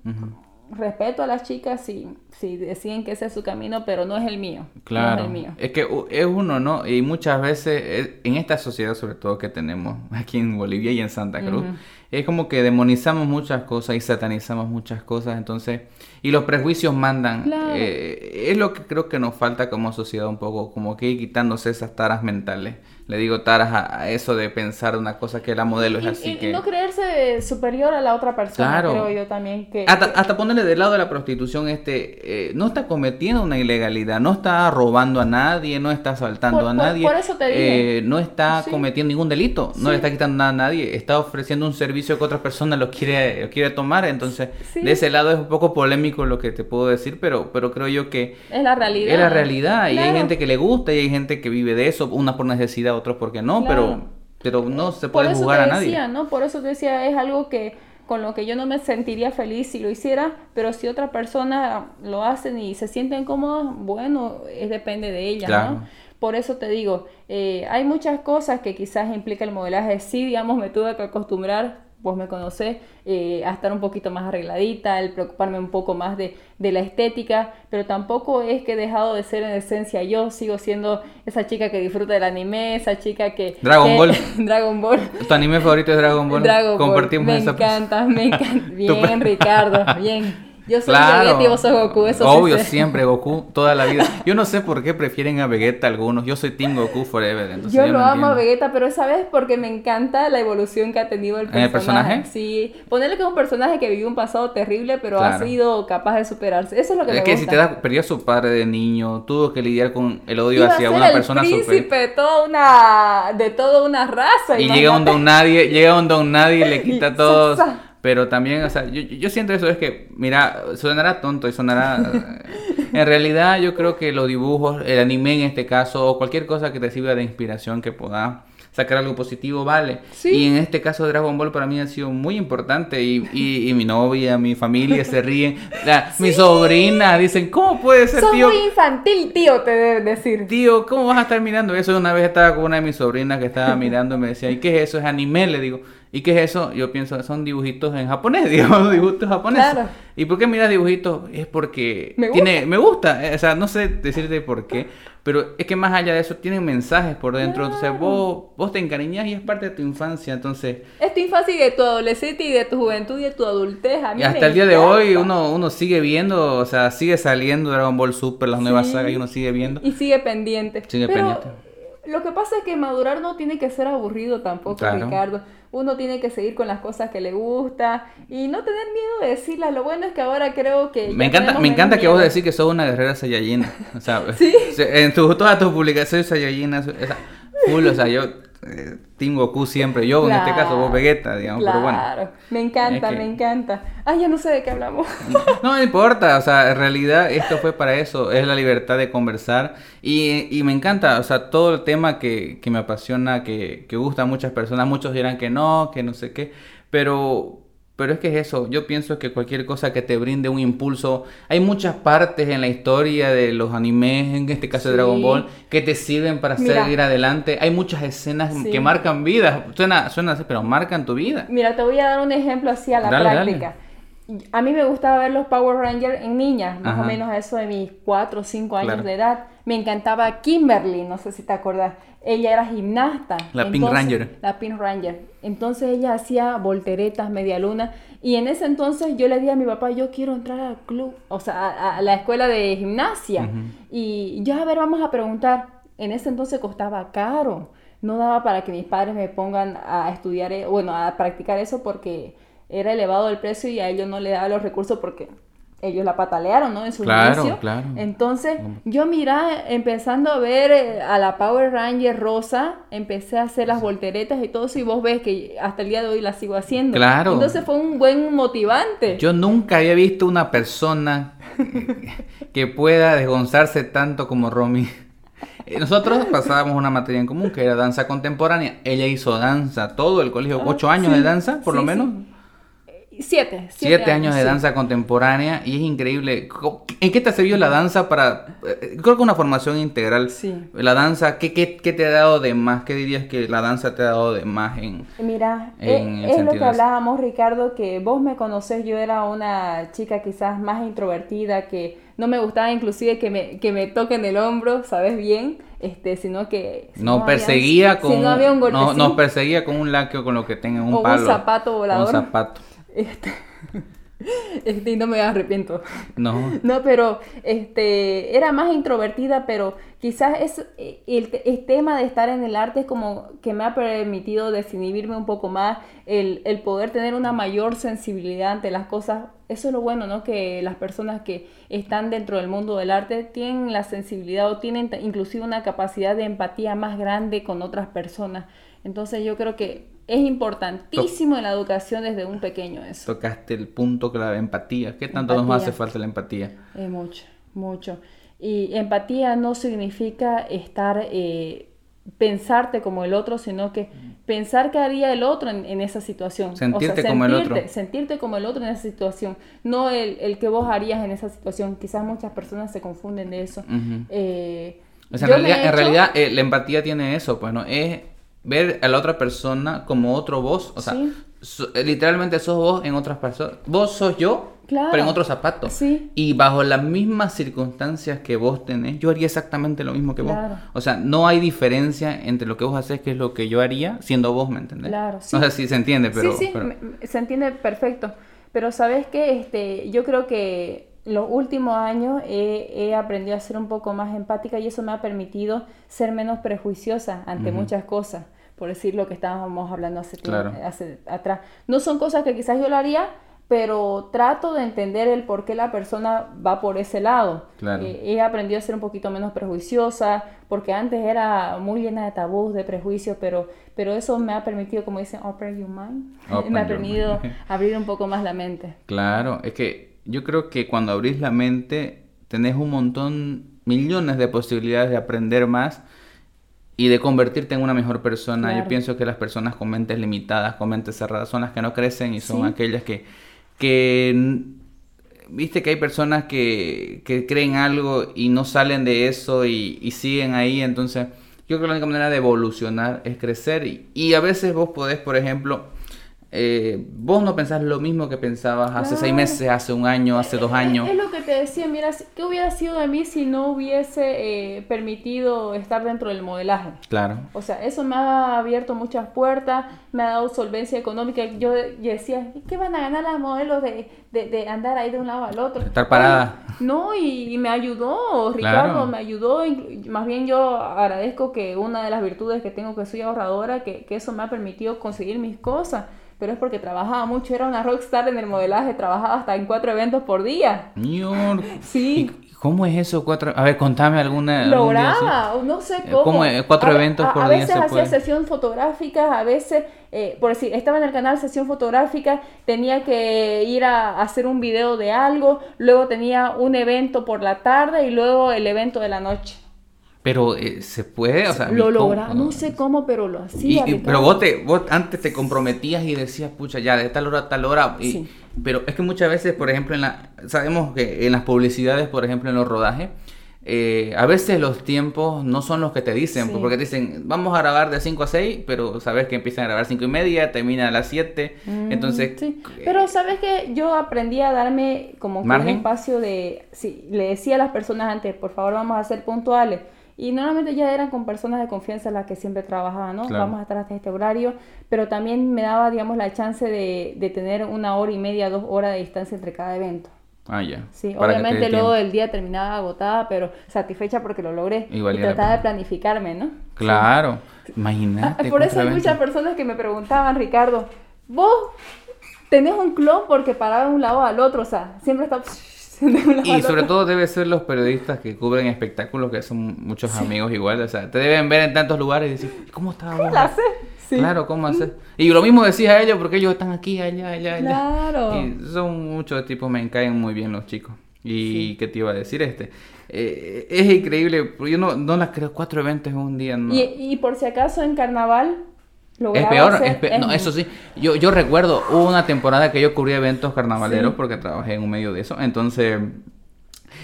respeto a las chicas si, si deciden que ese es su camino, pero no es el mío.
Claro.
es, el mío.
es que es uno, ¿no? Y muchas veces, en esta sociedad sobre todo que tenemos aquí en Bolivia y en Santa Cruz, es como que demonizamos muchas cosas y satanizamos muchas cosas, entonces, y los prejuicios mandan. Eh, es lo que creo que nos falta como sociedad un poco, como que ir quitándose esas taras mentales le digo taras a, eso de pensar una cosa que la modelo es así.
que... no creerse superior a la otra persona, creo yo también. que
Hasta, ponerle del lado de la prostitución, este, eh, no está cometiendo una ilegalidad, no está robando a nadie, no está asaltando a nadie.
Por eso te dije.
Eh, no está cometiendo ningún delito, no le está quitando nada a nadie, está ofreciendo un servicio que otra persona lo quiere, quiere tomar. Entonces, de ese lado es un poco polémico lo que te puedo decir, pero, pero creo yo que...
Es la realidad.
Es la realidad. Y hay gente que le gusta y hay gente que vive de eso, una por necesidad otros porque no, pero, pero no se puede jugar a nadie.
Decía, ¿no? Por eso te decía, es algo que con lo que yo no me sentiría feliz si lo hiciera, pero si otra persona lo hacen y se sienten cómodos, bueno, es depende de ella, ¿no? Por eso te digo, eh, hay muchas cosas que quizás implica el modelaje. Sí, digamos, me tuve que acostumbrar vos me conocés, eh, a estar un poquito más arregladita, el preocuparme un poco más de, de, la estética, pero tampoco es que he dejado de ser en esencia yo, sigo siendo esa chica que disfruta del anime, esa chica que...
Dragon Ball.
Dragon Ball.
¿Tu anime favorito es Dragon Ball?
Dragon Compartimos Ball. Me encanta, me encanta. Bien, Ricardo, bien. Yo soy Vegeta y vos sos Goku, eso
Obvio, siempre Goku, toda la vida. Yo no sé por qué prefieren a Vegeta algunos. Yo soy Team Goku Forever.
yo, lo amo a Vegeta, pero esa vez porque me encanta la evolución que ha tenido el personaje.
el personaje?
Sí. Ponerle que es un personaje que vivió un pasado terrible, pero ha sido capaz de superarse. Eso es lo que
es
me
que si te da, perdió a su padre de niño, tuvo que lidiar con el odio hacia una persona
el príncipe de toda una, de toda una raza.
Y llega un don nadie, llega un don nadie y le quita todos pero también, o sea, yo, yo siento eso, es que, mira, sonará tonto y sonará... en realidad yo creo que los dibujos, el anime en este caso, o cualquier cosa que te sirva de inspiración que pueda sacar algo positivo, vale. Y en este caso Dragon Ball para mí ha sido muy importante y, y, mi novia, mi familia se ríen. Mi sobrina dicen, ¿cómo puede ser, tío?
muy infantil, tío, te debe decir.
Tío, ¿cómo vas a estar mirando eso? Una vez estaba con una de mis sobrinas que estaba mirando y me decía, ¿y qué es eso? ¿Es anime? Le digo, ¿Y qué es eso? Yo pienso, son dibujitos en japonés, digamos, dibujitos japoneses. Claro. ¿Y por qué miras dibujitos? Es porque me gusta. tiene, me gusta, eh, o sea, no sé decirte por qué, pero es que más allá de eso tienen mensajes por dentro, entonces vos, vos te encariñas y es parte de tu infancia, entonces...
Es tu infancia y de tu adolescencia y de tu juventud y de tu adultez.
y hasta el día de hoy uno, uno sigue viendo, o sea, sigue saliendo Dragon Ball Super, las nuevas sagas y uno sigue viendo.
Y sigue pendiente.
Sigue pendiente.
Lo que pasa es que madurar no tiene que ser aburrido tampoco, Ricardo uno tiene que seguir con las cosas que le gusta y no tener miedo de decirlas. Lo bueno es que ahora creo que...
Me encanta, me encanta que vos decís que sos una guerrera Saiyajin. O sea, en tu, todas tus publicaciones Saiyajin, full, o sea, yo eh, Team Goku siempre, yo en este caso vos Vegeta, digamos, pero bueno.
Me encanta, me encanta. Ay, ya no sé de qué hablamos.
no, importa, o sea, en realidad esto fue para eso, es la libertad de conversar y, y me encanta, o sea, todo el tema que, que me apasiona, que, que gusta a muchas personas, muchos dirán que no, que no sé qué, pero pero es que es eso, yo pienso que cualquier cosa que te brinde un impulso, hay muchas partes en la historia de los animes, en este caso de Dragon Ball, que te sirven para seguir adelante. Hay muchas escenas que marcan vidas, suena, suena así, pero marcan tu vida.
Mira, te voy a dar un ejemplo así a la práctica. A mí me gustaba ver los Power Rangers en niñas, más o menos a eso de mis 4 o 5 años de edad. Me encantaba Kimberly, no sé si te acuerdas. Ella era gimnasta.
La Pink Ranger.
La Pink Ranger. Entonces ella hacía volteretas, media luna. Y en ese entonces yo le dije a mi papá, yo quiero entrar al club, o sea, a, la escuela de gimnasia. Y ya, a ver, vamos a preguntar. En ese entonces costaba caro. No daba para que mis padres me pongan a estudiar, eh, bueno, a practicar eso porque era elevado el precio y a ellos no le daba los recursos porque ellos la patalearon, ¿no? En su
claro, inicio. Claro.
Entonces, yo mira, empezando a ver eh, a la Power Ranger rosa, empecé a hacer las volteretas y todo eso, y vos ves que hasta el día de hoy la sigo haciendo.
Claro.
Entonces fue un buen motivante.
Yo nunca había visto una persona que pueda desgonzarse tanto como Romy. Eh, nosotros pasábamos una materia en común que era danza contemporánea. Ella hizo danza todo el colegio, ah, ocho años de danza, por lo menos.
Siete,
siete. años, de danza contemporánea y es increíble. ¿En qué te ha servido la danza para, eh, creo que una formación integral?
Sí.
La danza, ¿qué, qué, qué te ha dado de más? ¿Qué dirías que la danza te ha dado de más en...
Mira, eh, es, lo que hablábamos, Ricardo, que vos me conocés, yo era una chica quizás más introvertida, que no me gustaba inclusive que me, que me toquen el hombro, ¿sabes bien? Este, sino que...
no, perseguía con... no, nos perseguía con un laqueo con lo que tenga un
o
palo.
un zapato volador.
Un zapato.
Este, este, no me arrepiento.
No.
No, pero este, era más introvertida, pero quizás es el, tema de estar en el arte es como que me ha permitido desinhibirme un poco más, el, el, poder tener una mayor sensibilidad ante las cosas. Eso es lo bueno, ¿no? Que las personas que están dentro del mundo del arte tienen la sensibilidad o tienen inclusive una capacidad de empatía más grande con otras personas. Entonces yo creo que es importantísimo en la educación desde un pequeño eso.
Tocaste el punto clave, empatía. ¿Qué tanto nos hace falta la empatía?
Es mucho, mucho. Y empatía no significa estar, eh, pensarte como el otro, sino que pensar qué haría el otro en, esa situación.
Sentirte como el otro.
Sentirte como el otro en esa situación, no el, el, que vos harías en esa situación. Quizás muchas personas se confunden de eso.
Eh, en realidad, en realidad eh, la empatía tiene eso, pues, ¿no? Es ver a la otra persona como otro vos. O sea, eh, literalmente sos vos en otras personas. Vos sos yo, pero en otros zapatos.
Sí.
Y bajo las mismas circunstancias que vos tenés, yo haría exactamente lo mismo que vos. O sea, no hay diferencia entre lo que vos haces, que es lo que yo haría, siendo vos, ¿me entendés?
Claro,
sí. No sé si se entiende, pero...
Sí, sí, se entiende perfecto. Pero sabes que este, yo creo que los últimos años he, aprendido a ser un poco más empática y eso me ha permitido ser menos prejuiciosa ante muchas cosas por decir lo que estábamos hablando hace, hace atrás. No son cosas que quizás yo lo haría, pero trato de entender el por qué la persona va por ese lado. Eh, he aprendido a ser un poquito menos prejuiciosa, porque antes era muy llena de tabús, de prejuicios, pero, pero eso me ha permitido, como dicen, open your mind, me ha permitido abrir un poco más la mente.
Claro, es que yo creo que cuando abrís la mente tenés un montón, millones de posibilidades de aprender más y de convertirte en una mejor persona. Yo pienso que las personas con mentes limitadas, con mentes cerradas, son las que no crecen y son aquellas que, que, viste que hay personas que, que, creen algo y no salen de eso y, y, siguen ahí. Entonces, yo creo que la única manera de evolucionar es crecer y, y a veces vos podés, por ejemplo, eh, vos no pensás lo mismo que pensabas hace seis meses, hace un año, hace dos años.
Es, lo que te decía, mira, ¿qué hubiera sido de mí si no hubiese eh, permitido estar dentro del modelaje?
Claro.
O sea, eso me ha abierto muchas puertas, me ha dado solvencia económica. Yo, decía, ¿qué van a ganar las modelos de, de, andar ahí de un lado al otro?
Estar parada.
no, y, me ayudó, Ricardo, me ayudó. Más bien yo agradezco que una de las virtudes que tengo que soy ahorradora, que, que eso me ha permitido conseguir mis cosas pero es porque trabajaba mucho, era una rockstar en el modelaje, trabajaba hasta en cuatro eventos por día.
Sí. ¿Cómo es eso? Cuatro... A ver, contame alguna.
Lograba, no sé
eh, cómo. Cuatro eventos por día.
A veces hacía sesión fotográfica, a veces, eh, por decir, estaba en el canal sesión fotográfica, tenía que ir a hacer un video de algo, luego tenía un evento por la tarde y luego el evento de la noche.
Pero eh, se puede, o sea,
lo logra, no sé cómo, pero lo hacía.
pero vos, te, vos antes te comprometías y decías, pucha, ya de tal hora a tal hora. Y, Pero es que muchas veces, por ejemplo, en la, sabemos que en las publicidades, por ejemplo, en los rodajes, eh, a veces los tiempos no son los que te dicen,
Sí.
porque te dicen, vamos a grabar de 5 a 6, pero sabes que empiezan a grabar 5 y media, termina a las 7,
Mm,
entonces...
sí.
eh,
Pero sabes que yo aprendí a darme como que un espacio de, sí, le decía a las personas antes, por favor vamos a ser puntuales. Y normalmente ya eran con personas de confianza las que siempre trabajaban, ¿no?
Claro.
Vamos a estar hasta este horario, pero también me daba, digamos, la chance de, de tener una hora y media, dos horas de distancia entre cada evento.
Ah, ya.
Sí,
Para que te
obviamente luego del día terminaba agotada, pero satisfecha porque lo logré.
Y
Y, trataba de planificarme, ¿no?
Claro,
Ah,
imagínate.
Por eso hay muchas personas que me preguntaban, Ricardo, vos tenés un clon porque paraba de un lado al otro, o sea, siempre está
Y sobre todo debe ser los periodistas que cubren espectáculos, que son muchos amigos igual, o sea, te deben ver en tantos lugares y decir, ¿cómo está
sé, sí.
Claro, ¿cómo hacer? Y lo mismo decís a ellos porque ellos están aquí, allá, allá, allá.
Claro.
Y son muchos tipos, me caen muy bien los chicos. ¿Y qué te iba a decir este? Eh, es increíble, yo no, no las creo, cuatro eventos en un día, no.
Y, y por si acaso en carnaval
Es peor,
hacer-
es pe-
es-
no, eso sí. Yo, yo recuerdo, una temporada que yo cubría eventos carnavaleros
Sí.
porque trabajé en un medio de eso. Entonces,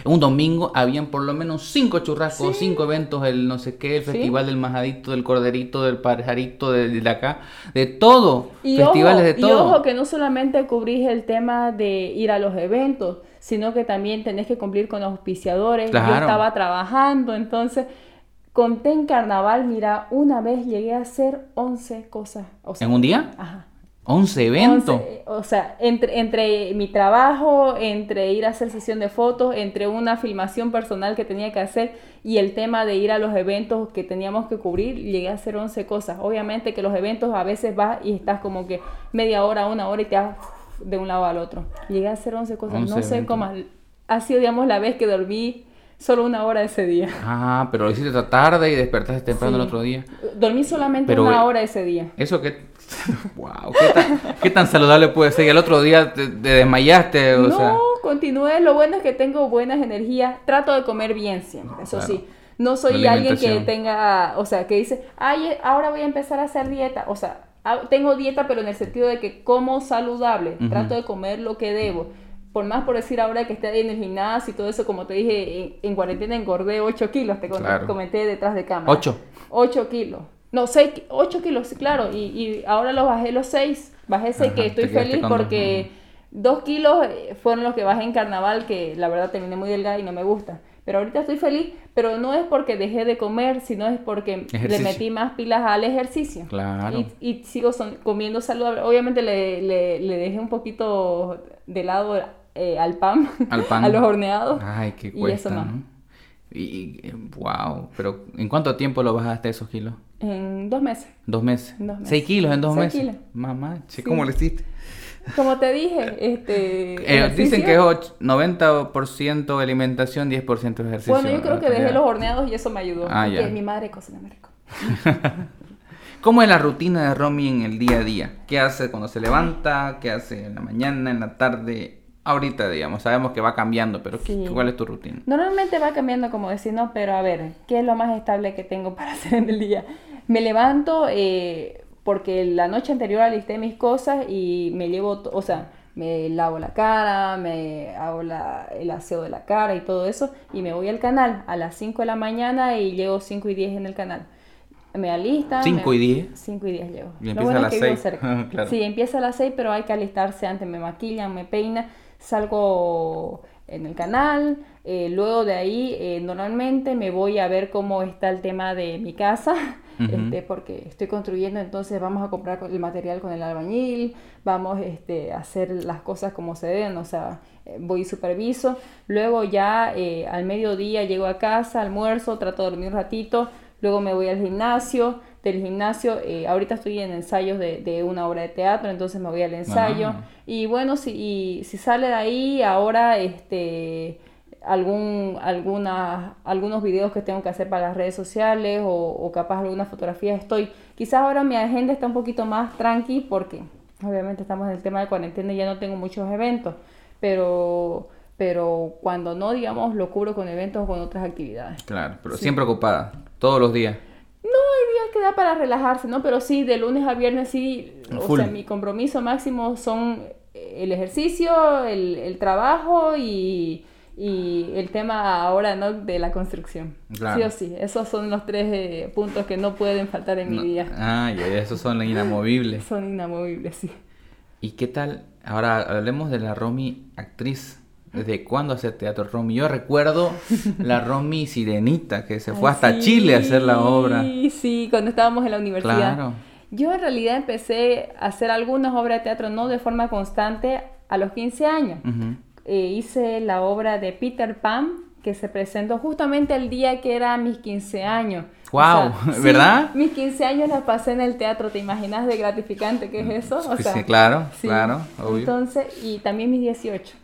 un domingo habían por lo menos cinco churrascos, cinco eventos, el no sé qué, el
Sí.
festival del majadito, del corderito, del pajarito, del de acá, de todo.
Y
festivales
ojo,
de todo.
Y ojo que no solamente cubrís el tema de ir a los eventos, sino que también tenés que cumplir con los auspiciadores. Yo
Claro.
estaba trabajando, entonces conté en carnaval, mira, una vez llegué a hacer 11 cosas. O sea,
¿En un día?
Ajá.
11 eventos.
11, o sea, entre, entre mi trabajo, entre ir a hacer sesión de fotos, entre una filmación personal que tenía que hacer y el tema de ir a los eventos que teníamos que cubrir, llegué a hacer 11 cosas. Obviamente que los eventos a veces vas y estás como que media hora, una hora y te vas de un lado al otro. Llegué a hacer 11 cosas.
11
no sé
eventos.
cómo. Ha sido, digamos, la vez que dormí solo una hora ese día.
Ah, pero lo hiciste tarde y despertaste temprano el otro día.
Dormí solamente
Pero,
una
eh,
hora ese día.
Eso que... wow, ¿qué tan, qué tan saludable puede ser? Y el otro día te, te desmayaste, o
no,
sea...
continué. Lo bueno es que tengo buenas energías. Trato de comer bien siempre, eso
Claro.
sí. No soy alguien que tenga, o sea, que dice, ay, ahora voy a empezar a hacer dieta. O sea, ha- tengo dieta, pero en el sentido de que como saludable. Trato de comer lo que debo. Por más por decir ahora que esté en el gimnasio y todo eso, como te dije, en, en cuarentena engordé 8 kilos, te
Claro.
comenté detrás de cámara.
Ocho.
8 kilos. No, 6, 8 kilos, claro. Y, y ahora los bajé los 6. Bajé 6
Ajá,
que estoy feliz porque 2 kilos eh, fueron los que bajé en carnaval, que la verdad terminé muy delgada y no me gusta. Pero ahorita estoy feliz, pero no es porque dejé de comer, sino es porque le metí más pilas al ejercicio.
Claro.
Y, y sigo son- comiendo saludable. Obviamente le, le, le dejé un poquito de lado eh, al pan,
Al pan.
a los horneados.
Ay, qué
y
cuesta,
eso no.
Y, y, wow, pero ¿en cuánto tiempo lo bajaste esos kilos?
En dos meses.
¿Dos meses?
Dos meses.
¿Seis kilos en dos
Seis
meses?
kilos.
Mamá, che,
Sí.
¿cómo le hiciste?
Como te dije, este...
Eh, dicen que es och- 90% alimentación, 10% ejercicio.
Bueno, yo creo que dejé los horneados y eso me ayudó.
Ah,
porque
ya.
mi madre cocina muy rico.
¿Cómo es la rutina de Romy en el día a día? ¿Qué hace cuando se levanta? ¿Qué hace en la mañana, en la tarde? Ahorita, digamos, sabemos que va cambiando, pero ¿qué-
Sí.
¿cuál es tu rutina?
Normalmente va cambiando, como decir, no, pero a ver, ¿qué es lo más estable que tengo para hacer en el día? Me levanto eh, porque la noche anterior alisté mis cosas y me llevo, o sea, me lavo la cara, me hago la- el aseo de la cara y todo eso, y me voy al canal a las 5 de la mañana y llego 5 y 10 en el canal. Me alistan.
¿Cinco
me-
y diez?
5 y 10 llego.
Y empieza
bueno
a las
que vivo
seis.
cerca.
Claro.
Sí, empieza a las 6, pero hay que alistarse antes. Me maquillan, me peinan, salgo en el canal. eh, luego de ahí, eh, normalmente me voy a ver cómo está el tema de mi casa, este, porque estoy construyendo, entonces vamos a comprar el material con el albañil, vamos este, a hacer las cosas como se deben, o sea, eh, voy y superviso. Luego ya eh, al mediodía llego a casa, almuerzo, trato de dormir un ratito, luego me voy al gimnasio. Del gimnasio, eh, ahorita estoy en ensayos de, de una obra de teatro, entonces me voy al ensayo.
Ah.
Y bueno, si, y si sale de ahí, ahora este algún alguna, algunos videos que tengo que hacer para las redes sociales o, o capaz algunas fotografías estoy. Quizás ahora mi agenda está un poquito más tranqui porque obviamente estamos en el tema de cuarentena y ya no tengo muchos eventos, pero pero cuando no, digamos, lo cubro con eventos o con otras actividades.
Claro, pero siempre ocupada, todos los días.
No hay días que da para relajarse, ¿no? Pero sí, de lunes a viernes sí, o sea, mi compromiso máximo son el ejercicio, el, el trabajo y, y el tema ahora no de la construcción. Sí o sí, esos son los tres eh, puntos que no pueden faltar en mi vida.
Ah, ya, esos son inamovibles.
son inamovibles, sí.
¿Y qué tal? Ahora hablemos de la Romy actriz. ¿Desde cuándo hace teatro Romy? Yo recuerdo la Romy Sirenita, que se fue hasta Chile a hacer la obra.
Sí, sí, cuando estábamos en la universidad. Claro. Yo en realidad empecé a hacer algunas obras de teatro, no de forma constante, a los 15 años. Eh, hice la obra de Peter Pan, que se presentó justamente el día que era mis 15 años.
¡Wow! ¿Verdad?
Mis 15 años la pasé en el teatro, ¿te imaginas de gratificante que es eso?
O sea, sí, claro, claro,
obvio. Entonces, y también mis 18.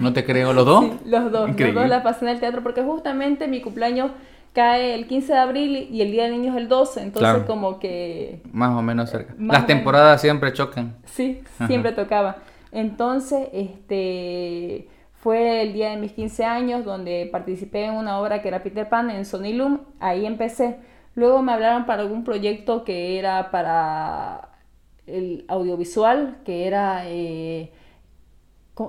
¿No te creo los dos?
Sí, los dos. Los dos la pasé en el teatro porque justamente mi cumpleaños cae el 15 de abril y el Día del Niño es el 12, entonces como que...
Más o menos cerca. Las temporadas siempre chocan.
Sí, siempre tocaba. Entonces, este fue el día de mis 15 años donde participé en una obra que era Peter Pan en Sony Loom, ahí empecé. Luego me hablaron para algún proyecto que era para el audiovisual, que era eh,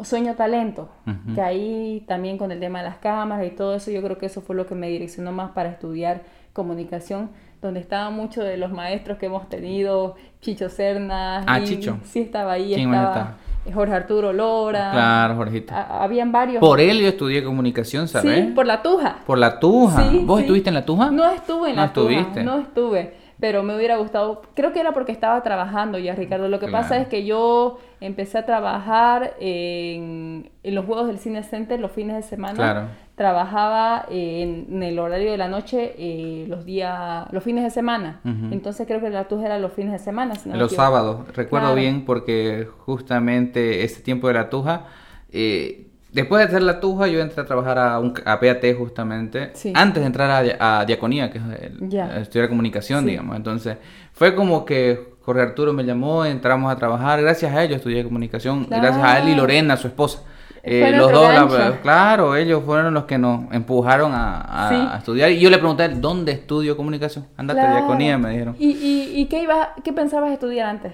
Sueño Talento, que ahí también con el tema de las cámaras y todo eso, yo creo que eso fue lo que me direccionó más para estudiar comunicación, donde estaban muchos de los maestros que hemos tenido, Chicho Cerna.
Ah, Chicho.
Sí, estaba ahí, estaba Jorge Arturo Lora.
Claro, Jorgito.
habían varios.
Por él yo estudié comunicación, ¿sabes?
Sí, por la Tuja.
Por la Tuja. ¿Vos estuviste en la Tuja?
No estuve en la Tuja. No estuve. Pero me hubiera gustado. Creo que era porque estaba trabajando ya, Ricardo. Lo que pasa es que yo empecé a trabajar en, en los Juegos del Cine Center los fines de semana. Claro trabajaba en, el horario de la noche eh, los días, los fines de semana. Entonces creo que la tuja era los fines de semana.
los sábados, recuerdo bien porque justamente ese tiempo de la tuja, eh, después de hacer la tuja yo entré a trabajar a, un, a PAT justamente, antes de entrar a, Diaconía, que es el, estudiar comunicación, digamos. Entonces fue como que Jorge Arturo me llamó, entramos a trabajar, gracias a ellos estudié comunicación, gracias a él y Lorena, su esposa. Eh, los dos, claro, ellos fueron los que nos empujaron a, estudiar. Y yo le pregunté, ¿dónde estudio comunicación? Andate claro. diaconía, me dijeron.
¿Y, y, y qué, iba, qué pensabas estudiar antes?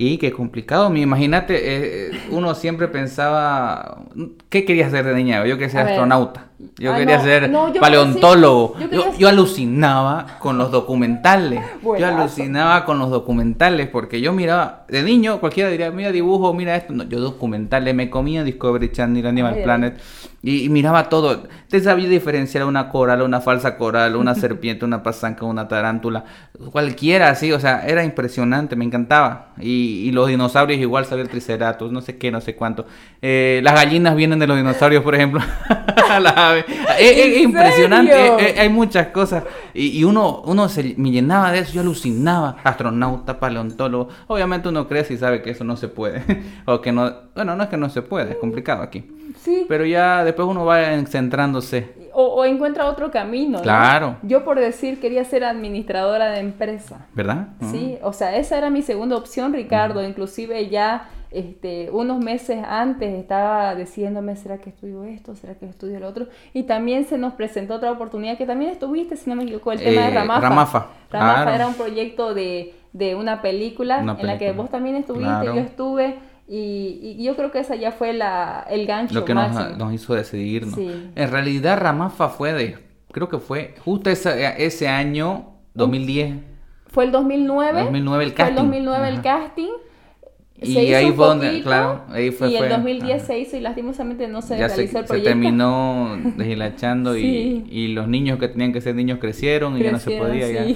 Y qué complicado. Imagínate, eh, eh, uno siempre pensaba, ¿qué quería ser de niña? Yo quería ser astronauta. Yo quería ser paleontólogo. Yo, alucinaba con los documentales. Yo alucinaba con los documentales porque yo miraba, de niño cualquiera diría, mira dibujo, mira esto. No, yo documentales, me comía Discovery Channel, Animal Planet y, miraba todo. Te sabía diferenciar una coral, una falsa coral, una serpiente, una pasanca, una tarántula, cualquiera así, o sea, era impresionante, me encantaba. Y, los dinosaurios igual sabía el triceratops, no sé qué, no sé cuánto. Eh, las gallinas vienen de los dinosaurios, por ejemplo. es, impresionante, hay muchas cosas. Y, uno, uno se me llenaba de eso, yo alucinaba. Astronauta, paleontólogo. Obviamente uno crece y sabe que eso no se puede. o que no, bueno, no es que no se puede, es complicado aquí. Sí. Pero ya después uno va centrándose.
O, encuentra otro camino.
Claro.
Yo por decir quería ser administradora de empresa.
¿Verdad?
Sí, o sea, esa era mi segunda opción, Ricardo. Inclusive ya este, unos meses antes estaba diciéndome, ¿será que estudio esto? ¿Será que estudio lo otro? Y también se nos presentó otra oportunidad que también estuviste, si no me equivoco, el tema de Ramafa.
Ramafa.
Ramafa era un proyecto de, de una, película en la que vos también estuviste, yo estuve. Y, yo creo que esa ya fue la, el gancho.
Lo que nos, hizo decidirnos. En realidad Ramafa fue de, creo que fue justo ese, ese año, 2010.
Fue el 2009.
2009 el casting.
Fue el 2009 el casting.
Y ahí fue donde, claro, ahí fue.
Y el 2010 se hizo y lastimosamente no se realizó el proyecto. Se
terminó deshilachando y, y, los niños que tenían que ser niños crecieron, y ya no se podía. Ya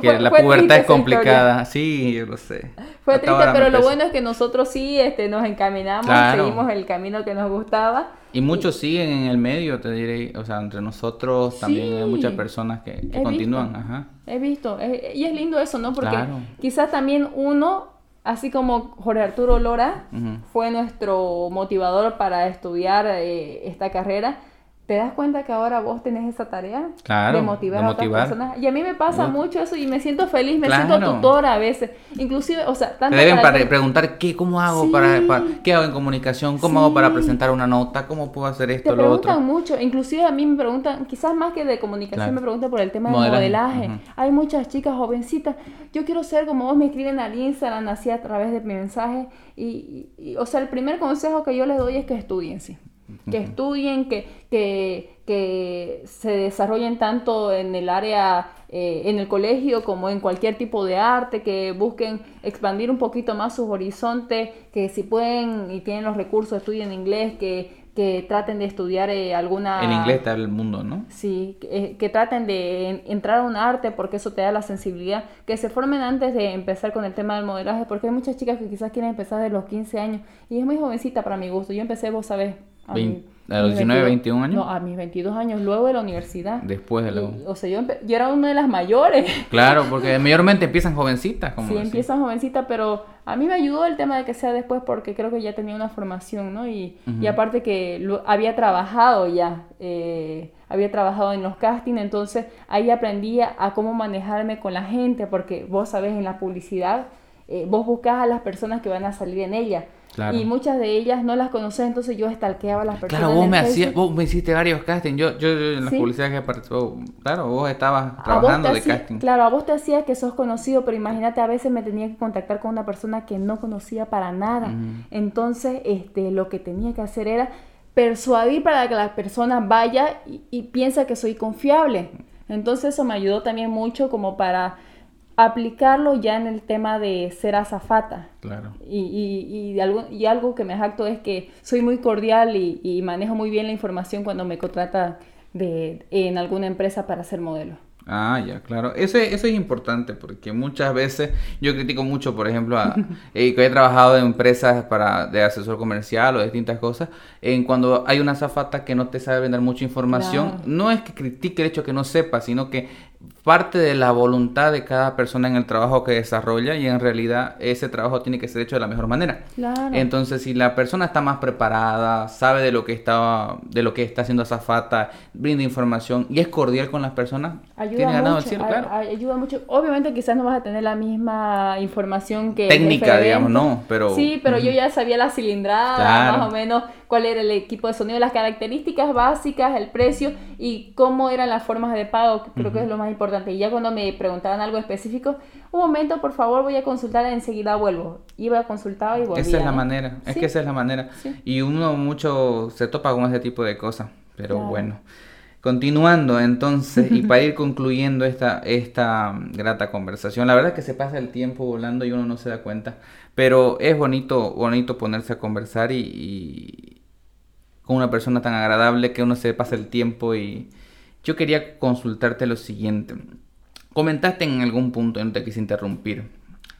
que la pubertad es complicada. Sí, yo lo sé.
Fue triste, pero lo bueno es que nosotros sí este, nos encaminamos, seguimos el camino que nos gustaba.
Y muchos siguen en el medio, te diré. O sea, entre nosotros también hay muchas personas que, continúan. Ajá.
He visto. y es lindo eso, ¿no? Porque quizás también uno así como Jorge Arturo Lora fue nuestro motivador para estudiar eh, esta carrera, ¿Te das cuenta que ahora vos tenés esa tarea?
Claro,
de motivar, a otras personas. Y a mí me pasa mucho eso y me siento feliz, me siento tutora a veces. Inclusive, o sea,
tanto Te deben para preguntar qué, cómo hago para, qué hago en comunicación, cómo hago para presentar una nota, cómo puedo hacer esto,
Te
lo
otro. preguntan mucho, inclusive a mí me preguntan, quizás más que de comunicación, me preguntan por el tema de modelaje. Hay muchas chicas jovencitas, yo quiero ser como vos me escriben al Instagram, así a través de mi mensaje. Y, y, o sea, el primer consejo que yo les doy es que estudien, sí que estudien, que, que, que, se desarrollen tanto en el área, eh, en el colegio como en cualquier tipo de arte, que busquen expandir un poquito más sus horizontes, que si pueden y tienen los recursos estudien inglés, que que traten de estudiar eh, alguna...
En inglés está el mundo, ¿no?
Sí, que, eh, traten de entrar a un arte porque eso te da la sensibilidad, que se formen antes de empezar con el tema del modelaje, porque hay muchas chicas que quizás quieren empezar de los 15 años y es muy jovencita para mi gusto. Yo empecé, vos sabés,
a, los 19, 21 años?
No, a mis 22 años, luego de la universidad.
Después de la...
o sea, yo, yo, era una de las mayores.
Claro, porque mayormente empiezan jovencitas.
Como sí, empiezan jovencitas, pero a mí me ayudó el tema de que sea después porque creo que ya tenía una formación, ¿no? Y, y aparte que lo, había trabajado ya, eh, había trabajado en los castings, entonces ahí aprendía a cómo manejarme con la gente, porque vos sabés, en la publicidad, eh, vos buscás a las personas que van a salir en ella. Y muchas de ellas no las conoces, entonces yo estalqueaba a las personas.
Claro, vos me, hacías, vos me hiciste varios castings. Yo, yo, en las publicidades que participó, claro, vos estabas trabajando de casting.
Claro, a vos te hacía que sos conocido, pero imagínate, a veces me tenía que contactar con una persona que no conocía para nada. Entonces, este, lo que tenía que hacer era persuadir para que la persona vaya y, y piensa que soy confiable. Entonces, eso me ayudó también mucho como para aplicarlo ya en el tema de ser azafata.
Claro.
Y, y, y, algo, y algo que me jacto es que soy muy cordial y, y manejo muy bien la información cuando me contrata de, en alguna empresa para ser modelo.
Ah, ya, claro. Eso, eso es importante porque muchas veces yo critico mucho, por ejemplo, a, eh, que he trabajado en empresas para, de asesor comercial o distintas cosas, en cuando hay una zafata que no te sabe vender mucha información, no es que critique el hecho que no sepa, sino que parte de la voluntad de cada persona en el trabajo que desarrolla y en realidad ese trabajo tiene que ser hecho de la mejor manera. Entonces, si la persona está más preparada, sabe de lo que está de lo que está haciendo Zafata, brinda información y es cordial con las personas,
ayuda tiene ganado el cielo, claro. Ayuda mucho. Obviamente quizás no vas a tener la misma información que
técnica, digamos, no, pero
Sí, pero yo ya sabía la cilindrada, más o menos cuál era el equipo de sonido, las características básicas, el precio y cómo eran las formas de pago, creo que es lo más importante. Y ya cuando me preguntaban algo específico, un momento, por favor, voy a consultar, enseguida vuelvo. Iba, a consultar y volvía.
Esa es la manera, es que esa es la manera. Y uno mucho se topa con ese tipo de cosas, pero bueno. Continuando entonces, y para ir concluyendo esta, esta grata conversación, la verdad es que se pasa el tiempo volando y uno no se da cuenta, pero es bonito, bonito ponerse a conversar y, con una persona tan agradable que uno se pasa el tiempo y yo quería consultarte lo siguiente. Comentaste en algún punto, y no te quise interrumpir,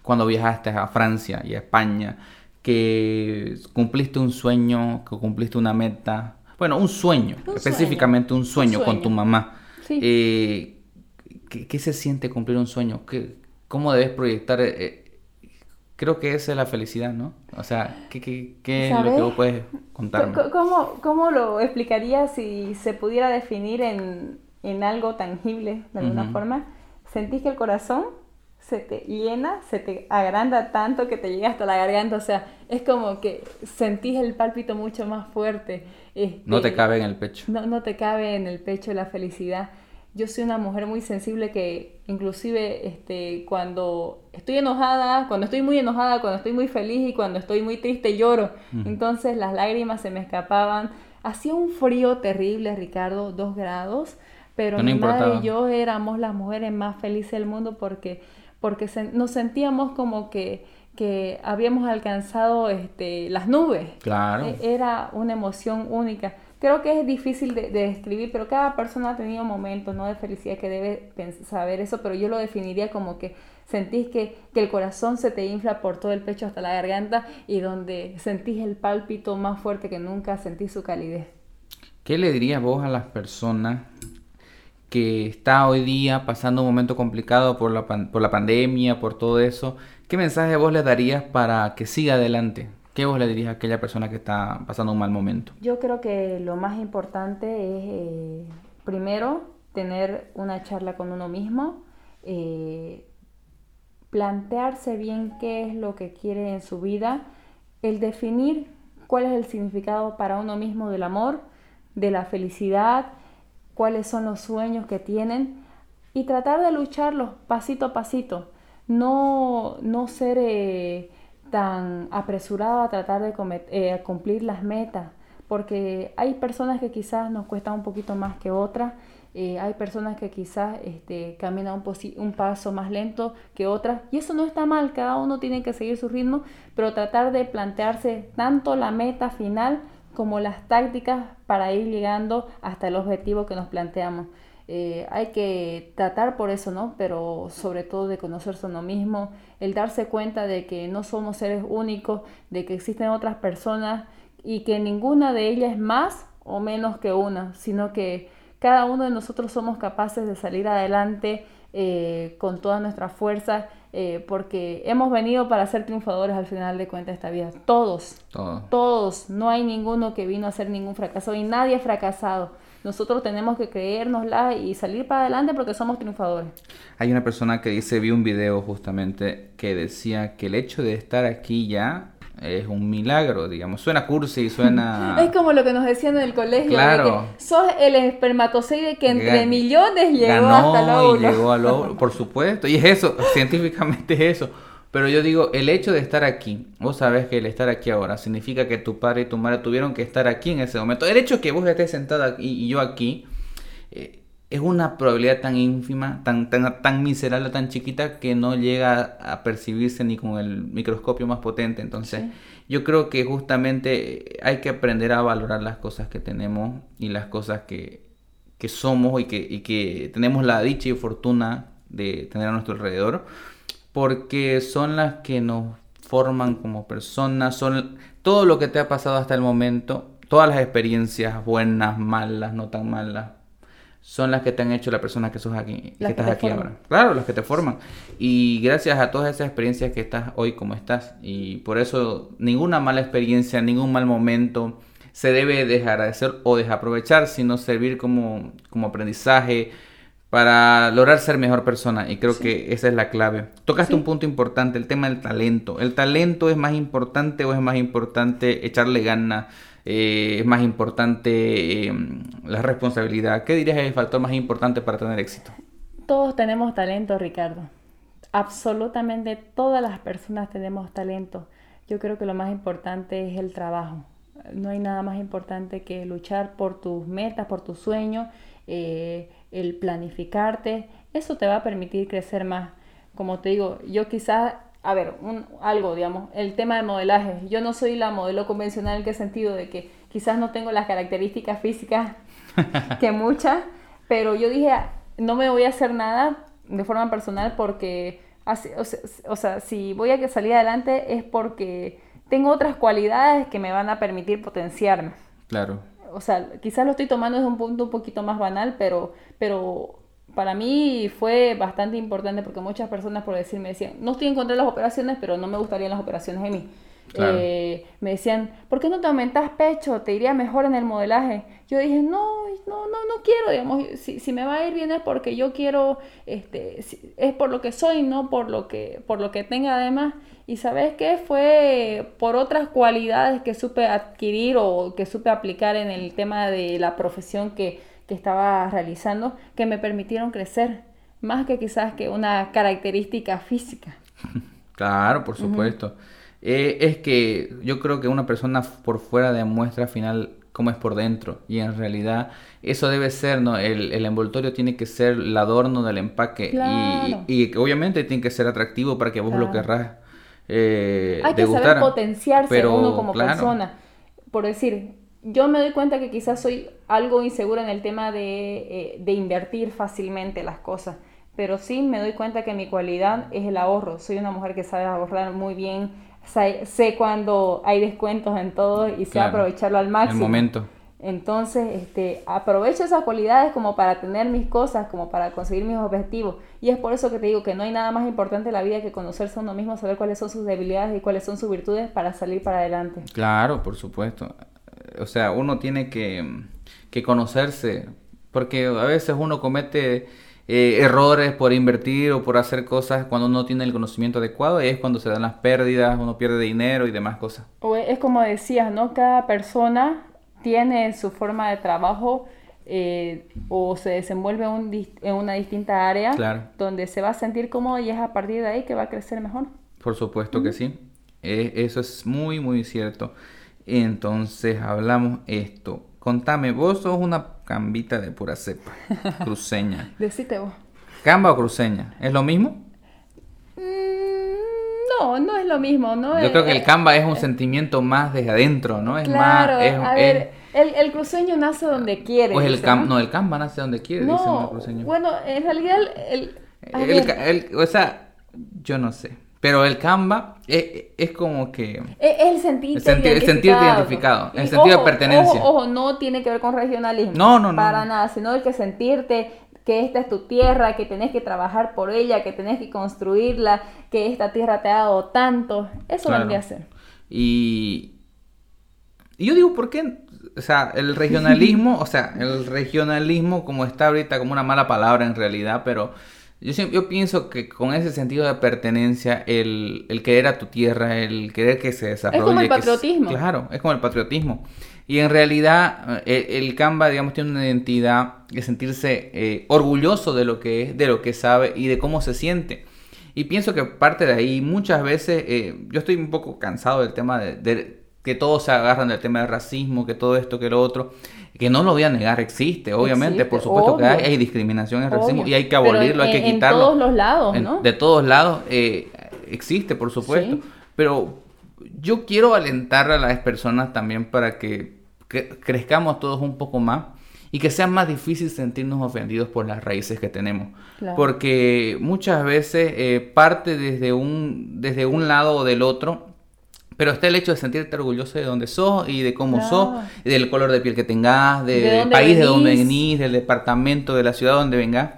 cuando viajaste a Francia y a España, que cumpliste un sueño, que cumpliste una meta, bueno, un sueño, específicamente un sueño, con tu mamá. Eh, ¿qué, se siente cumplir un sueño? ¿Qué, ¿Cómo debes proyectar eh, creo que esa es la felicidad, ¿no? O sea, ¿qué, qué, qué es lo que vos puedes contarme?
¿Cómo, ¿Cómo, lo explicarías si se pudiera definir en, en algo tangible, de alguna forma? ¿Sentís que el corazón se te llena, se te agranda tanto que te llega hasta la garganta? O sea, es como que sentís el pálpito mucho más fuerte.
no te este, cabe en el pecho.
No, no te cabe en el pecho la felicidad yo soy una mujer muy sensible que inclusive este, cuando estoy enojada, cuando estoy muy enojada, cuando estoy muy feliz y cuando estoy muy triste lloro. Entonces las lágrimas se me escapaban. Hacía un frío terrible, Ricardo, dos grados, pero mi madre y yo éramos las mujeres más felices del mundo porque, porque nos sentíamos como que, que habíamos alcanzado este, las nubes.
Claro.
E, era una emoción única creo que es difícil de, describir, pero cada persona ha tenido momentos ¿no? de felicidad que debe saber eso, pero yo lo definiría como que sentís que, que, el corazón se te infla por todo el pecho hasta la garganta y donde sentís el pálpito más fuerte que nunca, sentís su calidez.
¿Qué le dirías vos a las personas que está hoy día pasando un momento complicado por la, por la pandemia, por todo eso? ¿Qué mensaje vos le darías para que siga adelante? ¿Qué vos le dirías a aquella persona que está pasando un mal momento?
Yo creo que lo más importante es, eh, primero, tener una charla con uno mismo, eh, plantearse bien qué es lo que quiere en su vida, el definir cuál es el significado para uno mismo del amor, de la felicidad, cuáles son los sueños que tienen y tratar de lucharlos pasito a pasito, no, no ser... Eh, tan apresurado a tratar de eh, cumplir las metas, porque hay personas que quizás nos cuesta un poquito más que otras, eh, hay personas que quizás este, caminan un, un, paso más lento que otras, y eso no está mal, cada uno tiene que seguir su ritmo, pero tratar de plantearse tanto la meta final como las tácticas para ir llegando hasta el objetivo que nos planteamos. Eh, hay que tratar por eso, ¿no? Pero sobre todo de conocerse a uno mismo, el darse cuenta de que no somos seres únicos, de que existen otras personas y que ninguna de ellas es más o menos que una, sino que cada uno de nosotros somos capaces de salir adelante eh, con toda nuestra fuerza, eh, porque hemos venido para ser triunfadores al final de cuentas de esta vida. Todos, todos, no hay ninguno que vino a ser ningún fracaso y nadie ha fracasado. Nosotros tenemos que creérnosla y salir para adelante porque somos triunfadores.
Hay una persona que dice, vi un video justamente que decía que el hecho de estar aquí ya es un milagro, digamos. Suena cursi, suena...
Es como lo que nos decían en el colegio. Claro. sos el espermatozoide que entre millones llegó hasta el óvulo.
Y llegó al óvulo, por supuesto. Y es eso, científicamente es eso. Pero yo digo, el hecho de estar aquí, vos sabés que el estar aquí ahora significa que tu padre y tu madre tuvieron que estar aquí en ese momento. El hecho de que vos estés sentado aquí y yo aquí, eh, es una probabilidad tan ínfima, tan, tan, tan miserable, tan chiquita que no llega a percibirse ni con el microscopio más potente. Entonces, yo creo que justamente hay que aprender a valorar las cosas que tenemos y las cosas que, que somos y que, y que tenemos la dicha y fortuna de tener a nuestro alrededor, porque son las que nos forman como personas, son todo lo que te ha pasado hasta el momento, todas las experiencias buenas, malas, no tan malas, son las que te han hecho la persona que sos aquí, que estás aquí ahora. Claro, las que te forman. Y gracias a todas esas experiencias que estás hoy como estás. Y por eso ninguna mala experiencia, ningún mal momento se debe dejar de hacer o desaprovechar, sino servir como, como aprendizaje para lograr ser mejor persona. Y creo que esa es la clave. Tocaste un punto importante, el tema del talento. ¿El talento es más importante o es más importante echarle ganas? Eh, es más importante em, la responsabilidad. ¿Qué dirías es el factor más importante para tener éxito?
Todos tenemos talento, Ricardo. Absolutamente todas las personas tenemos talento. Yo creo que lo más importante es el trabajo. No hay nada más importante que luchar por tus metas, por tus sueños, eh, el planificarte. Eso te va a permitir crecer más. Como te digo, yo quizás a ver, un, algo, digamos, el tema de modelaje. Yo no soy la modelo convencional en qué sentido de que quizás no tengo las características físicas que muchas, pero yo dije, no me voy a hacer nada de forma personal porque, o sea, si voy a salir adelante es porque tengo otras cualidades que me van a permitir potenciarme.
Claro.
O sea, quizás lo estoy tomando desde un punto un poquito más banal, pero, pero para mí fue bastante importante porque muchas personas por decir me decían, no estoy en contra de las operaciones, pero no me gustarían las operaciones en mí. Eh, me decían, ¿por qué no te aumentas pecho? Te iría mejor en el modelaje. Yo dije, no, no, no, no quiero, digamos, si, si me va a ir bien es porque yo quiero, este, es por lo que soy, no por lo que, por lo que tenga además. Y sabes qué, fue por otras cualidades que supe adquirir o que supe aplicar en el tema de la profesión que, que estaba realizando que me permitieron crecer, más que quizás que una característica física.
Claro, por supuesto. Eh, es que yo creo que una persona por fuera demuestra al final cómo es por dentro y en realidad eso debe ser, ¿no? El, envoltorio tiene que ser el adorno del empaque y, y, obviamente tiene que ser atractivo para que vos lo querrás.
Eh, Hay que saber potenciarse uno como persona. Por decir, yo me doy cuenta que quizás soy algo insegura en el tema de, eh, de, invertir fácilmente las cosas, pero sí me doy cuenta que mi cualidad es el ahorro. Soy una mujer que sabe ahorrar muy bien, sé, cuando hay descuentos en todo y sé aprovecharlo al máximo.
El momento.
Entonces, este, aprovecho esas cualidades como para tener mis cosas, como para conseguir mis objetivos. Y es por eso que te digo que no hay nada más importante en la vida que conocerse a uno mismo, saber cuáles son sus debilidades y cuáles son sus virtudes para salir para adelante.
Claro, por supuesto o sea, uno tiene que, conocerse, porque a veces uno comete eh, errores por invertir o por hacer cosas cuando uno tiene el conocimiento adecuado es cuando se dan las pérdidas, uno pierde dinero y demás cosas.
O es como decías, ¿no? Cada persona tiene su forma de trabajo eh, o se desenvuelve en una distinta área donde se va a sentir cómodo y es a partir de ahí que va a crecer mejor.
Por supuesto que sí, e, eso es muy, muy cierto. Entonces hablamos esto. Contame, vos sos una cambita de pura cepa, cruceña.
Decite vos.
¿Camba o cruceña? ¿Es lo mismo?
Mm, no, no es lo mismo, ¿no?
Yo creo que el
Eh,
camba es un sentimiento más desde adentro, ¿no? Es
Claro,
más... Es,
a
es-
ver, el, el cruceño nace donde quiere.
o es el
dice,
cam-
¿no?
no, el camba nace donde quiere, dicen los
No,
cruceños.
bueno, en realidad el...
el- o sea, yo no sé. Pero el Canva es, es como que...
Es el sentirte
El sentir- el sentirte identificado, el
Y
sentido de pertenencia.
Ojo, ojo, no tiene que ver con regionalismo.
No, no, no.
Para nada, sino el que sentirte que esta es tu tierra, que tenés que trabajar por ella, que tenés que construirla, que esta tierra te ha dado tanto. Eso
Claro.
vendría a ser.
Y, y yo digo, ¿por qué? O sea, el regionalismo, o sea, el regionalismo como está ahorita, como una mala palabra en realidad, pero yo, yo pienso que con ese sentido de pertenencia, el, el querer a tu tierra, el querer que se desarrolle...
como el patriotismo.
claro, es como el patriotismo. Y en realidad eh, el, el Canva, digamos, tiene una identidad de sentirse eh, orgulloso de lo que es, de lo que sabe y de cómo se siente. Y pienso que parte de ahí muchas veces, eh, yo estoy un poco cansado del tema de, de que todos se agarran del tema del racismo, que todo esto, que lo otro, que no lo voy a negar, existe, obviamente,
Existe,
por supuesto que hay, hay discriminación, hay racismo y hay que abolirlo, hay que
en
quitarlo.
todos los lados,
En-
¿no?
De todos lados eh, existe, por supuesto,
Sí.
pero yo quiero alentar a las personas también para que cre- crezcamos todos un poco más y que sea más difícil sentirnos ofendidos por las raíces que tenemos.
Claro.
Porque muchas veces eh, parte desde un, desde un lado o del otro, pero está el hecho de sentirte orgulloso de donde sos y de cómo
Claro.
sos, y del color de piel que tengas, de-
De
del
dónde
país de donde
venís.
del departamento, de la ciudad donde vengas.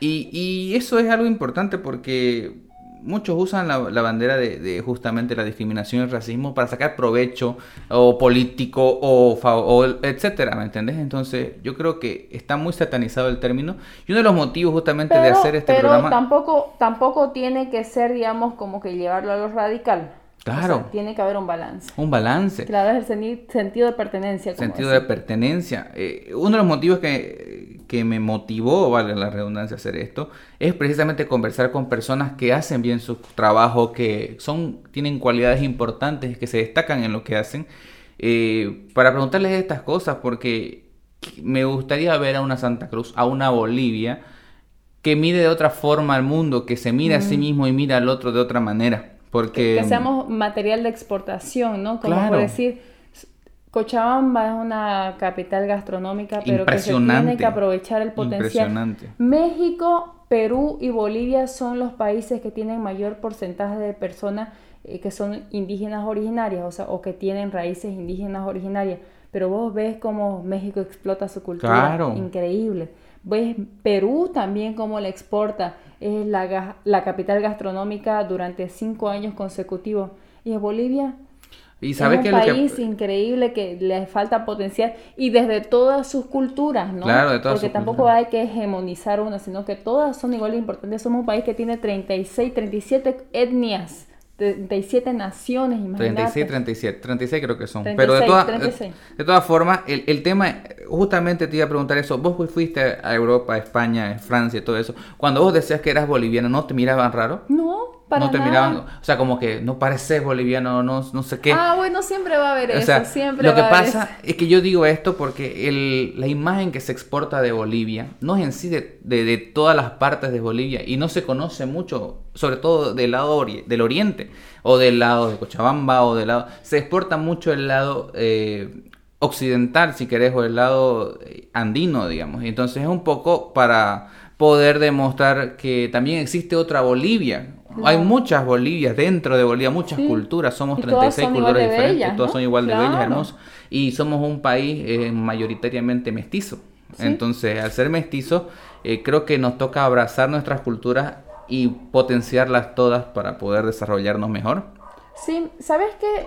Y, y eso es algo importante porque muchos usan la, la bandera de, de justamente la discriminación y el racismo para sacar provecho o político o, o etcétera, ¿me entendés? Entonces yo creo que está muy satanizado el término y uno de los motivos justamente de
Pero,
hacer este
pero
programa...
tampoco, tampoco tiene que ser, digamos, como que llevarlo a lo radical. O sea,
Claro.
tiene que haber un balance.
Un balance.
Claro, es el sentido de pertenencia. como
sentido de pertenencia. Eh, uno de los motivos que, que me motivó, vale la redundancia, a hacer esto, es precisamente conversar con personas que hacen bien su trabajo, que son, tienen cualidades importantes, que se destacan en lo que hacen, eh, para preguntarles estas cosas, porque me gustaría ver a una Santa Cruz, a una Bolivia, que mire de otra forma al mundo, que se mira a sí mismo y mira al otro de otra manera. Porque
que seamos material de exportación, ¿no? Como
Claro.
por decir, Cochabamba es una capital gastronómica, pero que se tiene que aprovechar el potencial.
Impresionante.
México, Perú y Bolivia son los países que tienen mayor porcentaje de personas eh, que son indígenas originarias, o sea, o que tienen raíces indígenas originarias. Pero vos ves cómo México explota su cultura,
Claro.
increíble. Ves Perú también cómo la exporta, es la, la capital gastronómica durante cinco años consecutivos. Y en Bolivia
y sabes
es un
que
país increíble que le falta potencial y desde todas sus culturas, ¿no?
Claro, de todas
Porque
sus
tampoco
culturas.
hay que hegemonizar una, sino que todas son igual de importantes. Somos un país que tiene 36, 37 etnias, 37 naciones, imagínate.
36, 37, 36 creo que son.
36,
Pero de, todas-
36.
de todas formas, el, el tema, justamente te iba a preguntar eso. Vos fu- fuiste a Europa, a España, a Francia y todo eso. Cuando vos decías que eras boliviano, ¿no te miraban raro?
No, para
no te
nada.
miraban, o sea, como que no pareces boliviano, no, no sé qué.
Ah, bueno, siempre va a haber
O
eso,
sea,
siempre
lo que
va a haber
pasa
eso.
es que yo digo esto porque el, la imagen que se exporta de Bolivia no es en sí de, de- de todas las partes de Bolivia y no se conoce mucho, sobre todo del lado ori- del oriente o del lado de Cochabamba o del lado... Se exporta mucho el lado eh, occidental, si querés, o el lado eh, andino, digamos. Y entonces es un poco para poder demostrar que también existe otra Bolivia. Hay muchas Bolivias dentro de Bolivia, muchas
Sí.
culturas, somos
Y todas
36
son igual
culturas diferentes,
bellas,
todas son igual de bellas, hermosas. Y somos un país eh, mayoritariamente mestizo.
Sí.
Entonces, al ser mestizo, eh, creo que nos toca abrazar nuestras culturas y potenciarlas todas para poder desarrollarnos mejor.
Sí, ¿sabes qué?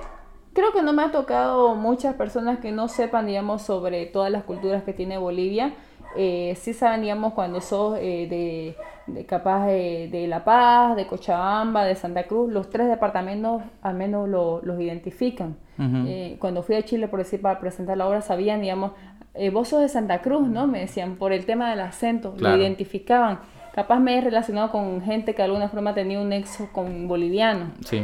Creo que no me ha tocado muchas personas que no sepan, digamos, sobre todas las culturas que tiene Bolivia. Eh, sí saben, digamos, cuando sos eh, de, de capaz de, de La Paz, de Cochabamba, de Santa Cruz, los tres departamentos al menos lo- los identifican. Eh, cuando fui a Chile, por decir, para presentar la obra, sabían, digamos, eh, vos sos de Santa Cruz, ¿no? Me decían, por el tema del acento,
Claro.
lo identificaban. Capaz me he relacionado con gente que de alguna forma tenía un nexo con boliviano.
Sí.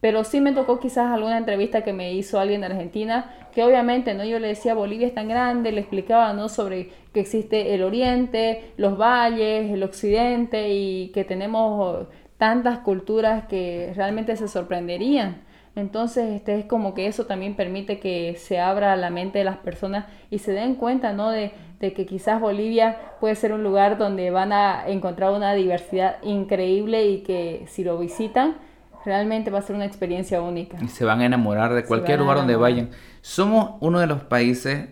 Pero sí me tocó quizás alguna entrevista que me hizo alguien de Argentina, que obviamente, ¿no? Yo le decía, Bolivia es tan grande, le explicaba, ¿no? Sobre que existe el oriente, los valles, el occidente y que tenemos tantas culturas que realmente se sorprenderían. Entonces, este es como que eso también permite que se abra la mente de las personas y se den cuenta, ¿no? De, de que quizás Bolivia puede ser un lugar donde van a encontrar una diversidad increíble y que si lo visitan, realmente va a ser una experiencia única.
Y se van a enamorar de cualquier lugar donde vayan. Somos uno de los países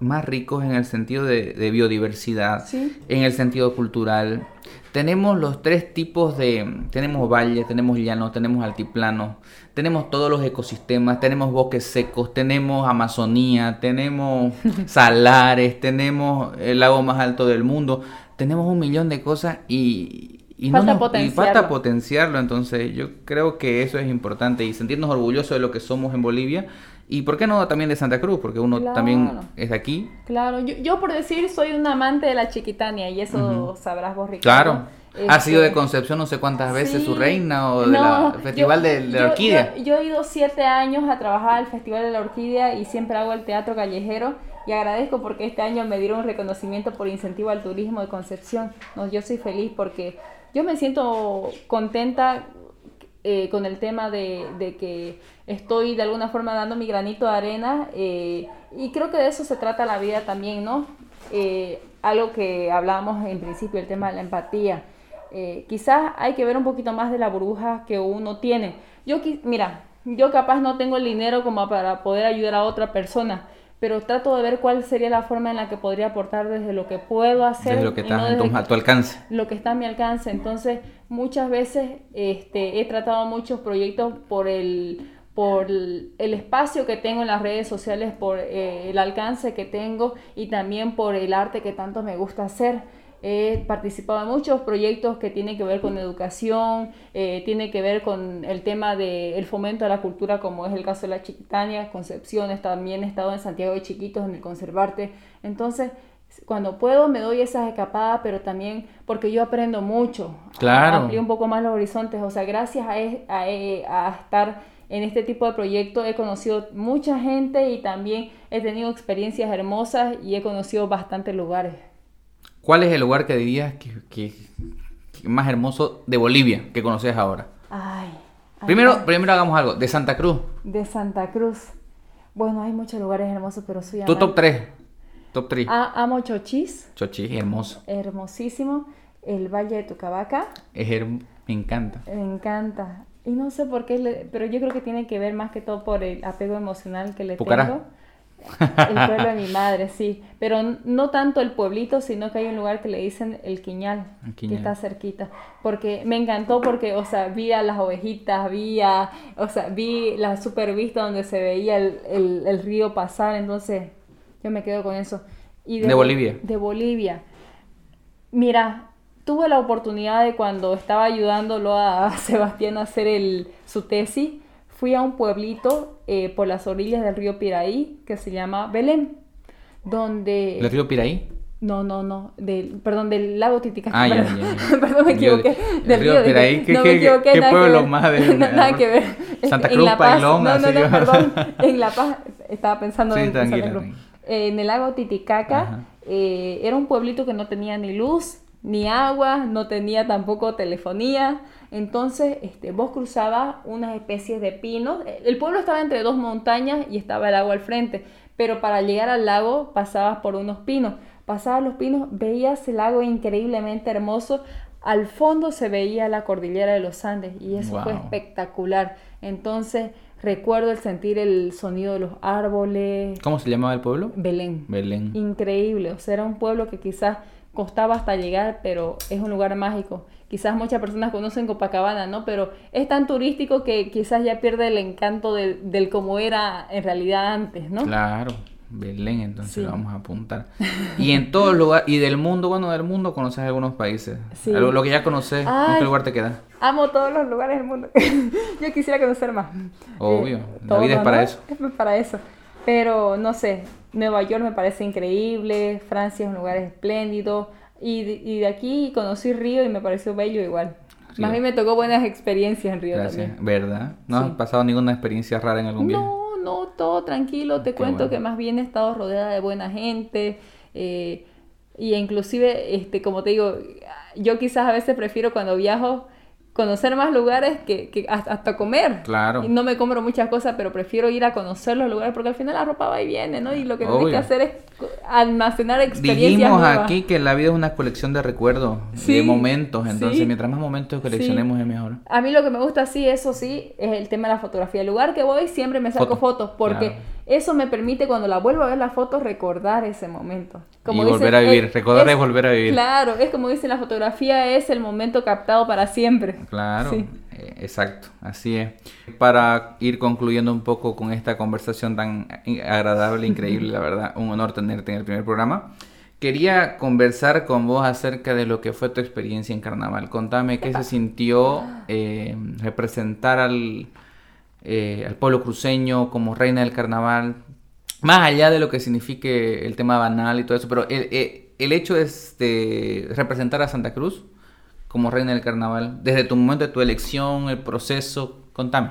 más ricos en el sentido de, biodiversidad, en el sentido cultural. Tenemos los tres tipos de... Tenemos valle, tenemos llano, tenemos altiplano, tenemos todos los ecosistemas, tenemos bosques secos, tenemos Amazonía, tenemos salares, tenemos el lago más alto del mundo, tenemos un millón de cosas y, y, falta, no potenciarlo. Entonces, yo creo que eso es importante y sentirnos orgullosos de lo que somos en Bolivia. Y por qué no también de Santa Cruz, porque uno también es de aquí.
Claro, yo, por decir soy un amante de la chiquitania y eso sabrás vos, Ricardo.
Claro. Ha sido de este, Concepción no sé cuántas veces su reina o del Festival de, la Orquídea.
Yo, yo, he ido siete años a trabajar al Festival de la Orquídea y siempre hago el teatro callejero y agradezco porque este año me dieron un reconocimiento por incentivo al turismo de Concepción. No, yo soy feliz porque yo me siento contenta eh, con el tema de, que estoy de alguna forma dando mi granito de arena eh, y creo que de eso se trata la vida también, ¿no? Eh, algo que hablábamos en principio, el tema de la empatía. quizás hay que ver un poquito más de la burbuja que uno tiene. Yo, mira, yo capaz no tengo el dinero como para poder ayudar a otra persona, pero trato de ver cuál sería la forma en la que podría aportar desde lo que puedo hacer.
Desde lo que está a tu alcance.
Lo que está a mi alcance. Entonces, muchas veces este, he tratado muchos proyectos por el, por el espacio que tengo en las redes sociales, por eh, el alcance que tengo y también por el arte que tanto me gusta hacer. He participado en muchos proyectos que tienen que ver con educación, eh, tiene que ver con el tema del fomento de la cultura, como es el caso de la Chiquitania, Concepciones, también he estado en Santiago de Chiquitos, en el Conservarte. Entonces, cuando puedo me doy esas escapadas, pero también porque yo aprendo mucho.
Claro.
Amplío un poco más los horizontes. O sea, gracias a, a, a estar en este tipo de proyectos he conocido mucha gente y también he tenido experiencias hermosas y he conocido bastantes lugares.
¿Cuál es el lugar que dirías que, más hermoso de Bolivia que conoces ahora?
Ay,
primero, primero hagamos algo. De Santa Cruz.
De Santa Cruz. Bueno, hay muchos lugares hermosos, pero soy
Tu top 3. Top 3.
Ah, amo Chochis.
Chochis, hermoso.
Hermosísimo. El Valle de Tucabaca.
Es me encanta.
Me encanta. Y no sé por qué, pero yo creo que tiene que ver más que todo por el apego emocional que le tengo. El pueblo de mi madre, sí. Pero no tanto el pueblito, sino que hay un lugar que le dicen el Quiñal, que está cerquita. Porque me encantó porque, o sea, vi a las ovejitas, vi a, o sea, vi la super vista donde se veía el, río pasar, entonces yo me quedo con eso.
Y de, Bolivia.
De Bolivia. Mira, tuve la oportunidad de cuando estaba ayudándolo a Sebastián a hacer el, su tesis, fui a un pueblito eh, por las orillas del río Piraí que se llama Belén, donde...
¿El río Piraí?
No, no, no, del, perdón, del lago Titicaca.
Ah,
perdón,
ya, ya.
perdón, me equivoqué.
del río, Piraí, ¿qué, no me equivoqué, ¿qué pueblo más de...
nada que ver.
Santa Cruz, Pailón,
no, no, no, perdón, en La Paz, estaba pensando en Santa Cruz. en el lago Titicaca, eh, era un pueblito que no tenía ni luz, ni agua, no tenía tampoco telefonía, entonces, este, vos cruzabas unas especies de pinos. El pueblo estaba entre dos montañas y estaba el agua al frente, pero para llegar al lago pasabas por unos pinos. Pasabas los pinos, veías el lago increíblemente hermoso. Al fondo se veía la cordillera de los Andes y eso fue espectacular. Entonces, recuerdo el sentir el sonido de los árboles.
¿Cómo se llamaba el pueblo?
Belén.
Belén.
Increíble. O sea, era un pueblo que quizás costaba hasta llegar, pero es un lugar mágico quizás muchas personas conocen Copacabana, ¿no? Pero es tan turístico que quizás ya pierde el encanto del como era en realidad antes, ¿no?
Claro. Belén, entonces vamos a apuntar. Y en todos lugares, y del mundo, bueno, del mundo conoces algunos países. Sí. Lo, que ya conoces, ¿en qué lugar te queda?
Amo todos los lugares del mundo. Yo quisiera conocer más.
Obvio, eh, la vida es para eso.
Es para eso. Pero no sé, Nueva York me parece increíble, Francia es un lugar espléndido, y de, y de aquí conocí Río y me pareció bello igual. Más bien me tocó buenas experiencias en Río Gracias.
también. ¿Verdad? ¿No has pasado ninguna experiencia rara en algún viaje?
No, no, todo tranquilo. Te cuento que más bien he estado rodeada de buena gente. Eh, y inclusive, este, como te digo, yo quizás a veces prefiero cuando viajo conocer más lugares que, que hasta comer.
Claro.
Y no me compro muchas cosas, pero prefiero ir a conocer los lugares porque al final la ropa va y viene, ¿no? Y lo que tienes que hacer es almacenar experiencias.
Dijimos aquí que la vida es una colección de recuerdos, de momentos, entonces mientras más momentos coleccionemos es mejor.
A mí lo que me gusta, sí, eso sí, es el tema de la fotografía. El lugar que voy siempre me saco fotos porque eso me permite cuando la vuelvo a ver la foto recordar ese momento.
Como y volver a vivir, recordar es, volver a vivir.
Claro, es como dice la fotografía, es el momento captado para siempre.
Claro. Eh, exacto, así es. Para ir concluyendo un poco con esta conversación tan agradable, increíble, la verdad, un honor tenerte en el primer programa. Quería conversar con vos acerca de lo que fue tu experiencia en carnaval. Contame qué se sintió eh, representar al, eh, al pueblo cruceño como reina del carnaval, más allá de lo que signifique el tema banal y todo eso, pero el, el hecho es de representar a Santa Cruz como reina del carnaval? Desde tu momento de tu elección, el proceso, contame.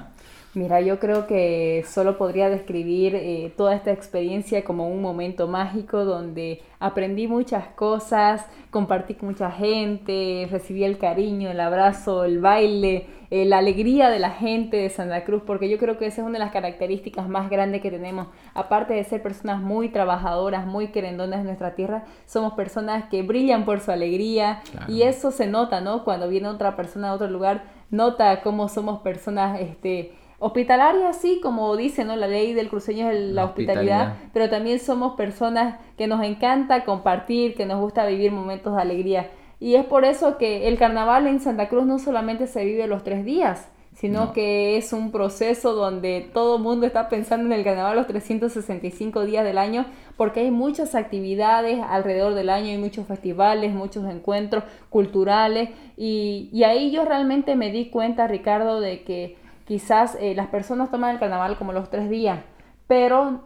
Mira, yo creo que solo podría describir eh, toda esta experiencia como un momento mágico donde aprendí muchas cosas, compartí con mucha gente, recibí el cariño, el abrazo, el baile, eh, la alegría de la gente de Santa Cruz, porque yo creo que esa es una de las características más grandes que tenemos. Aparte de ser personas muy trabajadoras, muy querendonas en nuestra tierra, somos personas que brillan por su alegría y eso se nota, ¿no? Cuando viene otra persona a otro lugar, nota cómo somos personas, este, Hospitalaria, sí, como dice, ¿no? La ley del cruceño es la, hospitalidad, pero también somos personas que nos encanta compartir, que nos gusta vivir momentos de alegría. Y es por eso que el carnaval en Santa Cruz no solamente se vive los tres días, sino que es un proceso donde todo el mundo está pensando en el carnaval los 365 días del año, porque hay muchas actividades alrededor del año, hay muchos festivales, muchos encuentros culturales, y, y ahí yo realmente me di cuenta, Ricardo, de que quizás eh, las personas toman el carnaval como los tres días, pero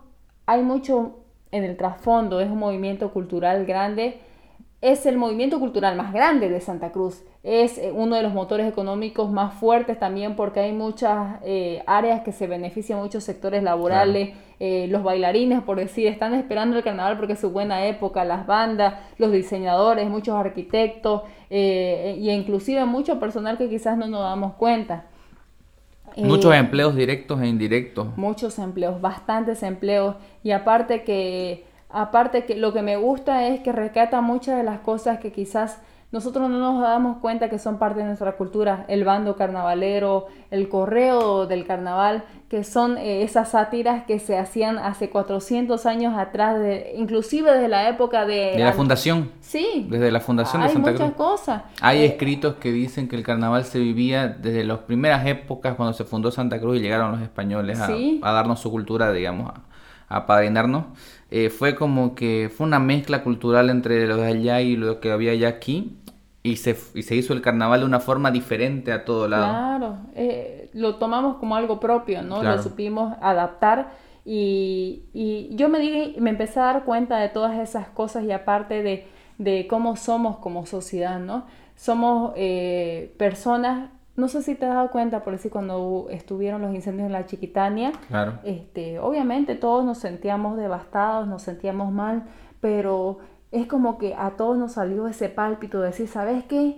hay mucho en el trasfondo, es un movimiento cultural grande, es el movimiento cultural más grande de Santa Cruz, es eh, uno de los motores económicos más fuertes también porque hay muchas eh, áreas que se benefician, muchos sectores laborales, los bailarines, por decir, están esperando el carnaval porque es su buena época, las bandas, los diseñadores, muchos arquitectos e inclusive mucho personal que quizás no nos damos cuenta.
Muchos eh, empleos directos e indirectos.
Muchos empleos, bastantes empleos. Y aparte que, aparte que lo que me gusta es que rescata muchas de las cosas que quizás nosotros no nos damos cuenta que son parte de nuestra cultura, el bando carnavalero, el correo del carnaval, que son eh, esas sátiras que se hacían hace 400 años atrás, de, inclusive desde la época de...
De la fundación.
Sí.
Desde la fundación de Santa
Cruz. Hay muchas cosas.
Hay eh, escritos que dicen que el carnaval se vivía desde las primeras épocas cuando se fundó Santa Cruz y llegaron los españoles a, darnos su cultura, digamos, a, a padrinarnos. Eh, fue como que fue una mezcla cultural entre lo de allá y lo que había allá aquí y se, y se hizo el carnaval de una forma diferente a todo lado.
Claro, eh, lo tomamos como algo propio, ¿no? Lo supimos adaptar y, y yo me, di, me empecé a dar cuenta de todas esas cosas y aparte de, de cómo somos como sociedad, ¿no? Somos eh, personas, no sé si te has dado cuenta, por decir, cuando estuvieron los incendios en la Chiquitania,
claro.
este, obviamente todos nos sentíamos devastados, nos sentíamos mal, pero es como que a todos nos salió ese pálpito de decir, ¿sabes qué?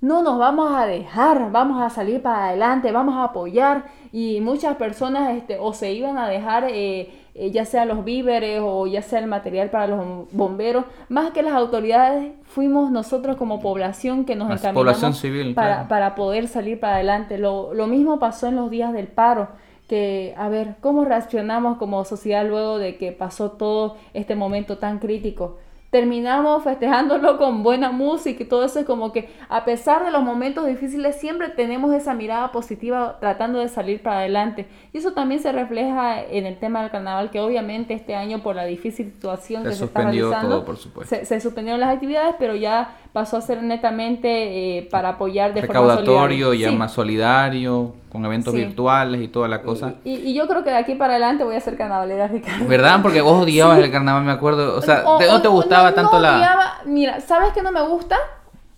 No nos vamos a dejar, vamos a salir para adelante, vamos a apoyar. Y muchas personas este, o se iban a dejar, eh, eh, ya sea los víveres o ya sea el material para los bomberos, más que las autoridades, fuimos nosotros como población que nos encaminamos
civil,
para, para, poder salir para adelante. Lo, lo mismo pasó en los días del paro que, a ver, ¿cómo reaccionamos como sociedad luego de que pasó todo este momento tan crítico? Terminamos festejándolo con buena música y todo eso es como que a pesar de los momentos difíciles siempre tenemos esa mirada positiva tratando de salir para adelante y eso también se refleja en el tema del carnaval que obviamente este año por la difícil situación que se está realizando
por supuesto.
Se, suspendieron las actividades pero ya pasó a ser netamente eh, para apoyar de
recaudatorio
forma
ya más solidario con eventos virtuales y toda la cosa.
Y, yo creo que de aquí para adelante voy a ser carnavalera, Ricardo.
¿Verdad? Porque vos odiabas el carnaval, me acuerdo. O sea, ¿no te gustaba tanto la...?
Mira, ¿sabes qué no me gusta?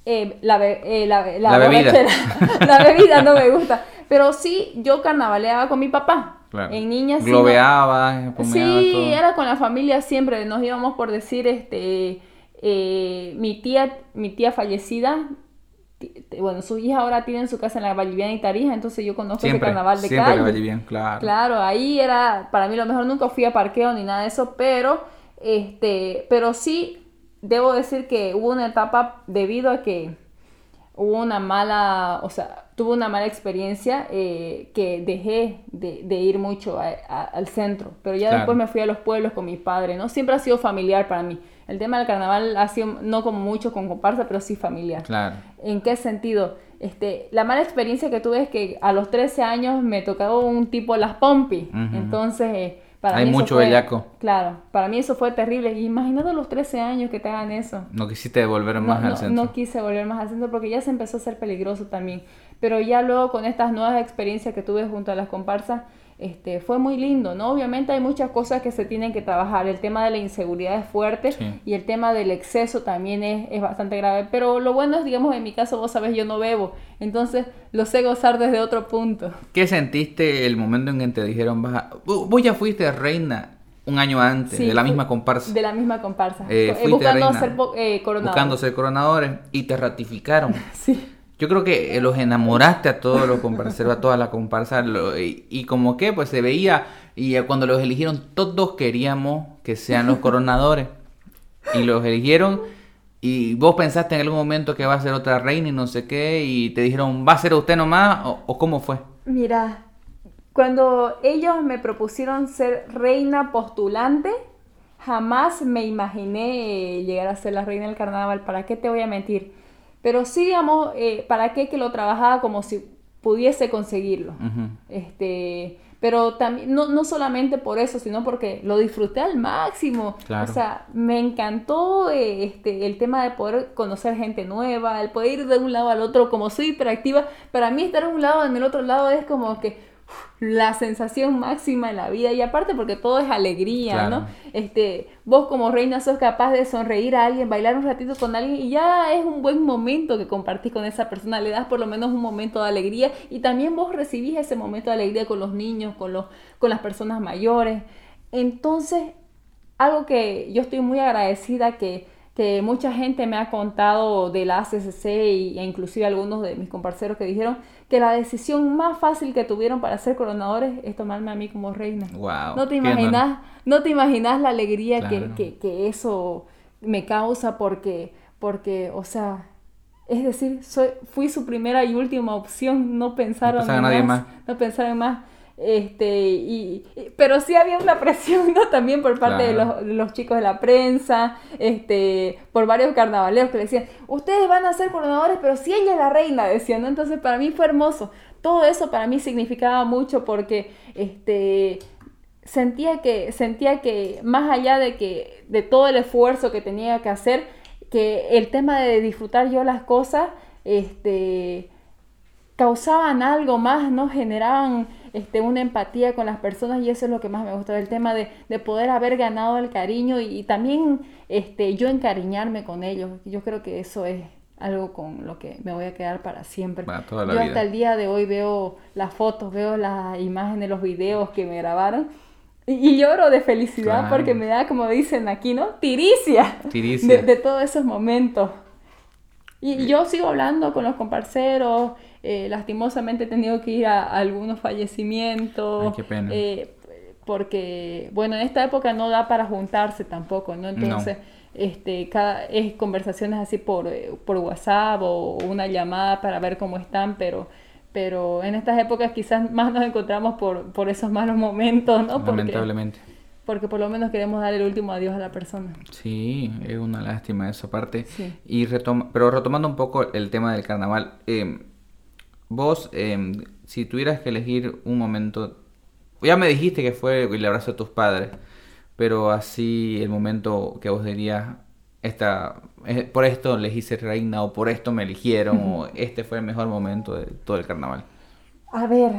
Eh, la, eh, la, bebida. la bebida no me gusta. Pero sí, yo carnavaleaba con mi papá. En niñas
Globeaba,
Sí, era con la familia siempre. Nos íbamos por decir, este, eh, mi tía, mi tía fallecida, bueno, sus hijas ahora tienen su casa en la Valliviana y Tarija, entonces yo conozco ese carnaval de
siempre calle. claro.
Claro, ahí era, para mí lo mejor nunca fui a parqueo ni nada de eso, pero, este, pero sí, debo decir que hubo una etapa debido a que hubo una mala, o sea, tuve una mala experiencia eh, que dejé de, ir mucho al centro, pero ya después me fui a los pueblos con mi padre, ¿no? Siempre ha sido familiar para mí. El tema del carnaval ha sido no como mucho con comparsa, pero sí familiar.
Claro.
¿En qué sentido? Este, la mala experiencia que tuve es que a los 13 años me tocaba un tipo las pompi. Entonces, eh,
para Hay mucho bellaco.
Claro, para mí eso fue terrible. Imagínate a los 13 años que te hagan eso.
No quisiste volver más al centro.
No quise volver más al centro porque ya se empezó a ser peligroso también. Pero ya luego con estas nuevas experiencias que tuve junto a las comparsas, este, fue muy lindo, ¿no? Obviamente hay muchas cosas que se tienen que trabajar. El tema de la inseguridad es fuerte y el tema del exceso también es, es, bastante grave. Pero lo bueno es, digamos, en mi caso, vos sabés, yo no bebo. Entonces lo sé gozar desde otro punto.
¿Qué sentiste el momento en que te dijeron, vas vos ya fuiste reina un año antes, de la misma comparsa?
De la misma comparsa.
Eh, eh buscando ser eh, Buscando ser coronadores y te ratificaron.
sí.
Yo creo que los enamoraste a todos los comparseros, a toda la comparsa, y, como que pues se veía, y cuando los eligieron, todos queríamos que sean los coronadores, y los eligieron, y vos pensaste en algún momento que va a ser otra reina y no sé qué, y te dijeron, ¿va a ser usted nomás? ¿O, cómo fue?
Mira, cuando ellos me propusieron ser reina postulante, jamás me imaginé llegar a ser la reina del carnaval, ¿para qué te voy a mentir? Pero sí, digamos, eh, ¿para qué que lo trabajaba como si pudiese conseguirlo? este, pero también, no, no, solamente por eso, sino porque lo disfruté al máximo. O sea, me encantó eh, este, el tema de poder conocer gente nueva, el poder ir de un lado al otro, como soy hiperactiva, para mí estar en un lado en el otro lado es como que la sensación máxima en la vida y aparte porque todo es alegría, ¿no? Este, vos como reina sos capaz de sonreír a alguien, bailar un ratito con alguien y ya es un buen momento que compartís con esa persona, le das por lo menos un momento de alegría y también vos recibís ese momento de alegría con los niños, con los con las personas mayores. Entonces, algo que yo estoy muy agradecida que que mucha gente me ha contado de la ACCC e inclusive algunos de mis compañeros que dijeron que la decisión más fácil que tuvieron para ser coronadores es tomarme a mí como reina.
Wow,
no te imaginas, no te imaginas la alegría que, que, eso me causa porque, porque, o sea, es decir, soy, fui su primera y última opción, no pensaron
en nadie más,
no pensaron en más. Este, y, pero sí había una presión ¿no? también por parte de, los, chicos de la prensa, este, por varios carnavaleros que decían, ustedes van a ser coronadores, pero si ella es la reina, decían, ¿no? Entonces para mí fue hermoso. Todo eso para mí significaba mucho porque este, sentía, que, sentía que más allá de, que, de todo el esfuerzo que tenía que hacer, que el tema de disfrutar yo las cosas, este, causaban algo más, ¿no? Generaban este, una empatía con las personas y eso es lo que más me gusta del tema de, poder haber ganado el cariño y, también este, yo encariñarme con ellos. Yo creo que eso es algo con lo que me voy a quedar para siempre.
yo
hasta el día de hoy veo las fotos, veo las imágenes, los videos que me grabaron y, lloro de felicidad porque me da, como dicen aquí, ¿no? Tiricia,
Tiricia.
De, todos esos momentos. Y yo sigo hablando con los comparceros, eh, lastimosamente he tenido que ir a, algunos fallecimientos.
Ay, qué pena.
Eh, porque, bueno, en esta época no da para juntarse tampoco, ¿no? Entonces, este, cada, es conversaciones así por, eh, por WhatsApp o una llamada para ver cómo están, pero pero en estas épocas quizás más nos encontramos por, por esos malos momentos, ¿no?
Lamentablemente.
Porque, por lo menos queremos dar el último adiós a la persona.
Sí, es una lástima esa parte. Y retoma, pero retomando un poco el tema del carnaval, eh, Vos, em, si tuvieras que elegir un momento, ya me dijiste que fue el abrazo de tus padres, pero así el momento que vos dirías, esta, eh, por esto le hice reina o por esto me eligieron o este fue el mejor momento de todo el carnaval.
A ver,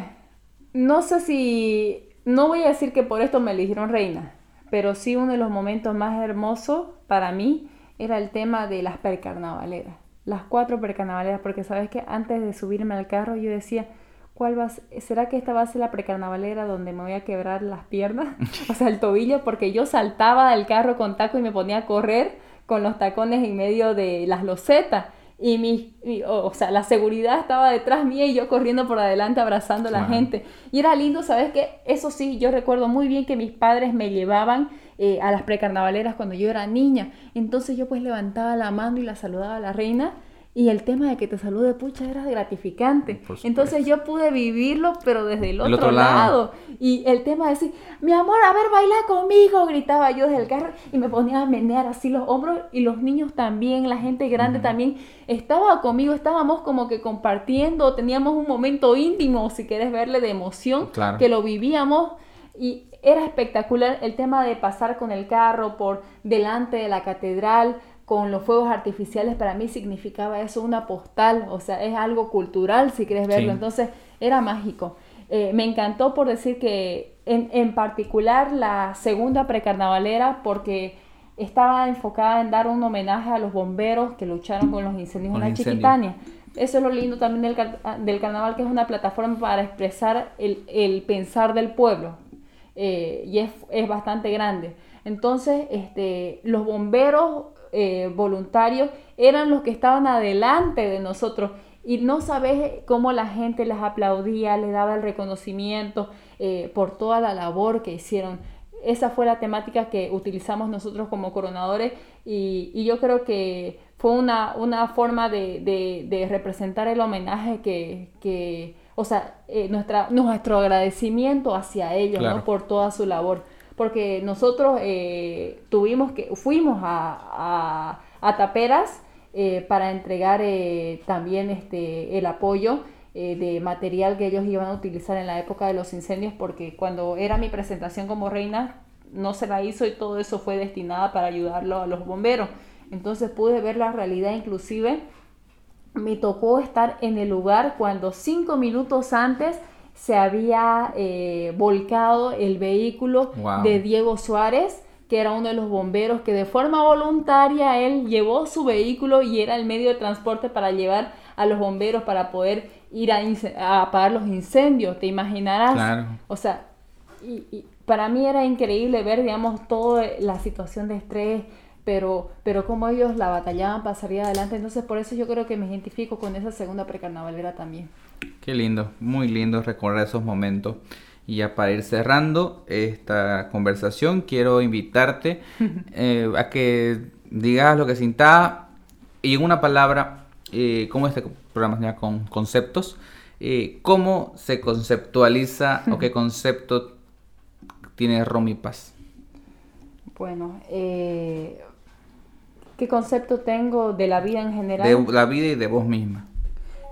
no sé si, no voy a decir que por esto me eligieron reina, pero sí uno de los momentos más hermosos para mí era el tema de las percarnavaleras las cuatro precarnavaleras, porque sabes que antes de subirme al carro yo decía, ¿cuál va ¿será que esta va a ser la precarnavalera donde me voy a quebrar las piernas? o sea, el tobillo, porque yo saltaba del carro con taco y me ponía a correr con los tacones en medio de las losetas. Y mi, o sea, la seguridad estaba detrás mía y yo corriendo por adelante abrazando a la gente. Y era lindo, ¿sabes qué? Eso sí, yo recuerdo muy bien que mis padres me llevaban eh, a las precarnavaleras cuando yo era niña. Entonces yo pues levantaba la mano y la saludaba a la reina y el tema de que te salude pucha era gratificante. Entonces yo pude vivirlo, pero desde el otro, lado. Y el tema de decir, mi amor, a ver, baila conmigo, gritaba yo desde el carro y me ponía a menear así los hombros y los niños también, la gente grande también estaba conmigo, estábamos como que compartiendo, teníamos un momento íntimo, si quieres verle, de emoción, que lo vivíamos y era espectacular el tema de pasar con el carro por delante de la catedral, con los fuegos artificiales para mí significaba eso, una postal, o sea, es algo cultural si quieres verlo, entonces era mágico. Eh, me encantó por decir que en, en, particular la segunda precarnavalera porque estaba enfocada en dar un homenaje a los bomberos que lucharon con los incendios en la Chiquitania. Eso es lo lindo también del, del, carnaval, que es una plataforma para expresar el, el pensar del pueblo. Eh, y es, es, bastante grande. Entonces, este, los bomberos eh, voluntarios eran los que estaban adelante de nosotros y no sabes cómo la gente les aplaudía, les daba el reconocimiento eh, por toda la labor que hicieron. Esa fue la temática que utilizamos nosotros como coronadores y, yo creo que fue una, una forma de, representar el homenaje que, o sea, eh, nuestra, nuestro agradecimiento hacia ellos por toda su labor porque nosotros eh, tuvimos que, fuimos a, a, Taperas eh, para entregar eh, también este, el apoyo de material que ellos iban a utilizar en la época de los incendios, porque cuando era mi presentación como reina no se la hizo y todo eso fue destinado para ayudarlo a los bomberos. Entonces pude ver la realidad inclusive. Me tocó estar en el lugar cuando cinco minutos antes se había eh, volcado el vehículo de Diego Suárez, que era uno de los bomberos que de forma voluntaria él llevó su vehículo y era el medio de transporte para llevar a los bomberos para poder ir a, apagar los incendios, te imaginarás. O sea, y, para mí era increíble ver, digamos, toda la situación de estrés, pero, pero cómo ellos la batallaban para salir adelante. Entonces, por eso yo creo que me identifico con esa segunda precarnavalera también.
Qué lindo, muy lindo recordar esos momentos. Y ya para ir cerrando esta conversación, quiero invitarte eh, a que digas lo que sintas y en una palabra, eh, como este programa ya con conceptos, eh, cómo se conceptualiza o qué concepto tiene Romy Paz.
Bueno, ¿qué concepto tengo de la vida en general?
De la vida y de vos misma.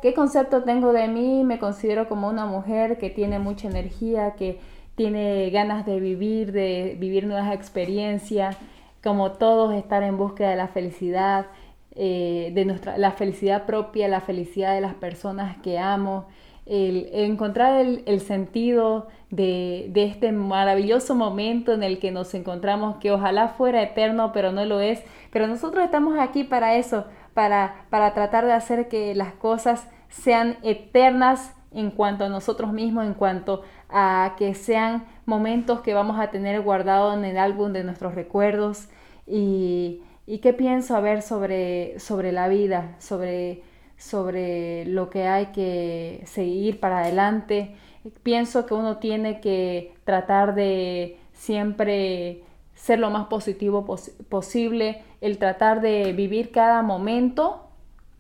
¿Qué concepto tengo de mí? Me considero como una mujer que tiene mucha energía, que tiene ganas de vivir, de vivir nuevas experiencias, como todos estar en búsqueda de la felicidad, eh, de nuestra, la felicidad propia, la felicidad de las personas que amo, el, encontrar el, sentido de, de, este maravilloso momento en el que nos encontramos, que ojalá fuera eterno, pero no lo es. Pero nosotros estamos aquí para eso, para, para tratar de hacer que las cosas sean eternas en cuanto a nosotros mismos, en cuanto a que sean momentos que vamos a tener guardados en el álbum de nuestros recuerdos y, y qué pienso a ver sobre, sobre la vida, sobre, sobre lo que hay que seguir para adelante. Pienso que uno tiene que tratar de siempre ser lo más positivo posible, el tratar de vivir cada momento,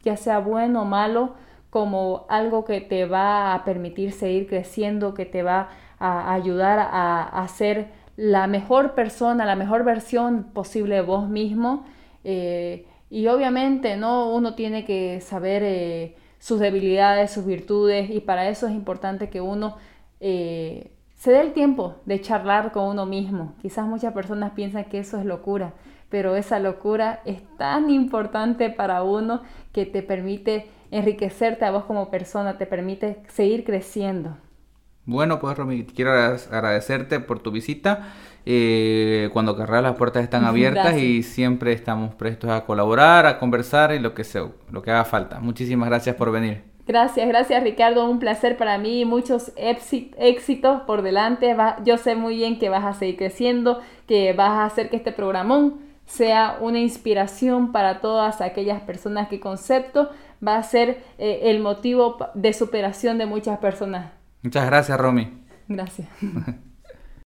ya sea bueno o malo, como algo que te va a permitir seguir creciendo, que te va a ayudar a, ser la mejor persona, la mejor versión posible de vos mismo. Eh, y obviamente, ¿no? Uno tiene que saber eh, sus debilidades, sus virtudes, y para eso es importante que uno eh, se dé el tiempo de charlar con uno mismo. Quizás muchas personas piensan que eso es locura, pero esa locura es tan importante para uno que te permite enriquecerte a vos como persona, te permite seguir creciendo.
Bueno, pues Romy, quiero agradecerte por tu visita. Eh, cuando querrás las puertas están abiertas y siempre estamos prestos a colaborar, a conversar y lo que sea, lo que haga falta. Muchísimas gracias por venir.
Gracias, gracias Ricardo, un placer para mí, muchos éxitos por delante. yo sé muy bien que vas a seguir creciendo, que vas a hacer que este programón sea una inspiración para todas aquellas personas que concepto va a ser eh, el motivo de superación de muchas personas.
Muchas gracias, Romy.
Gracias.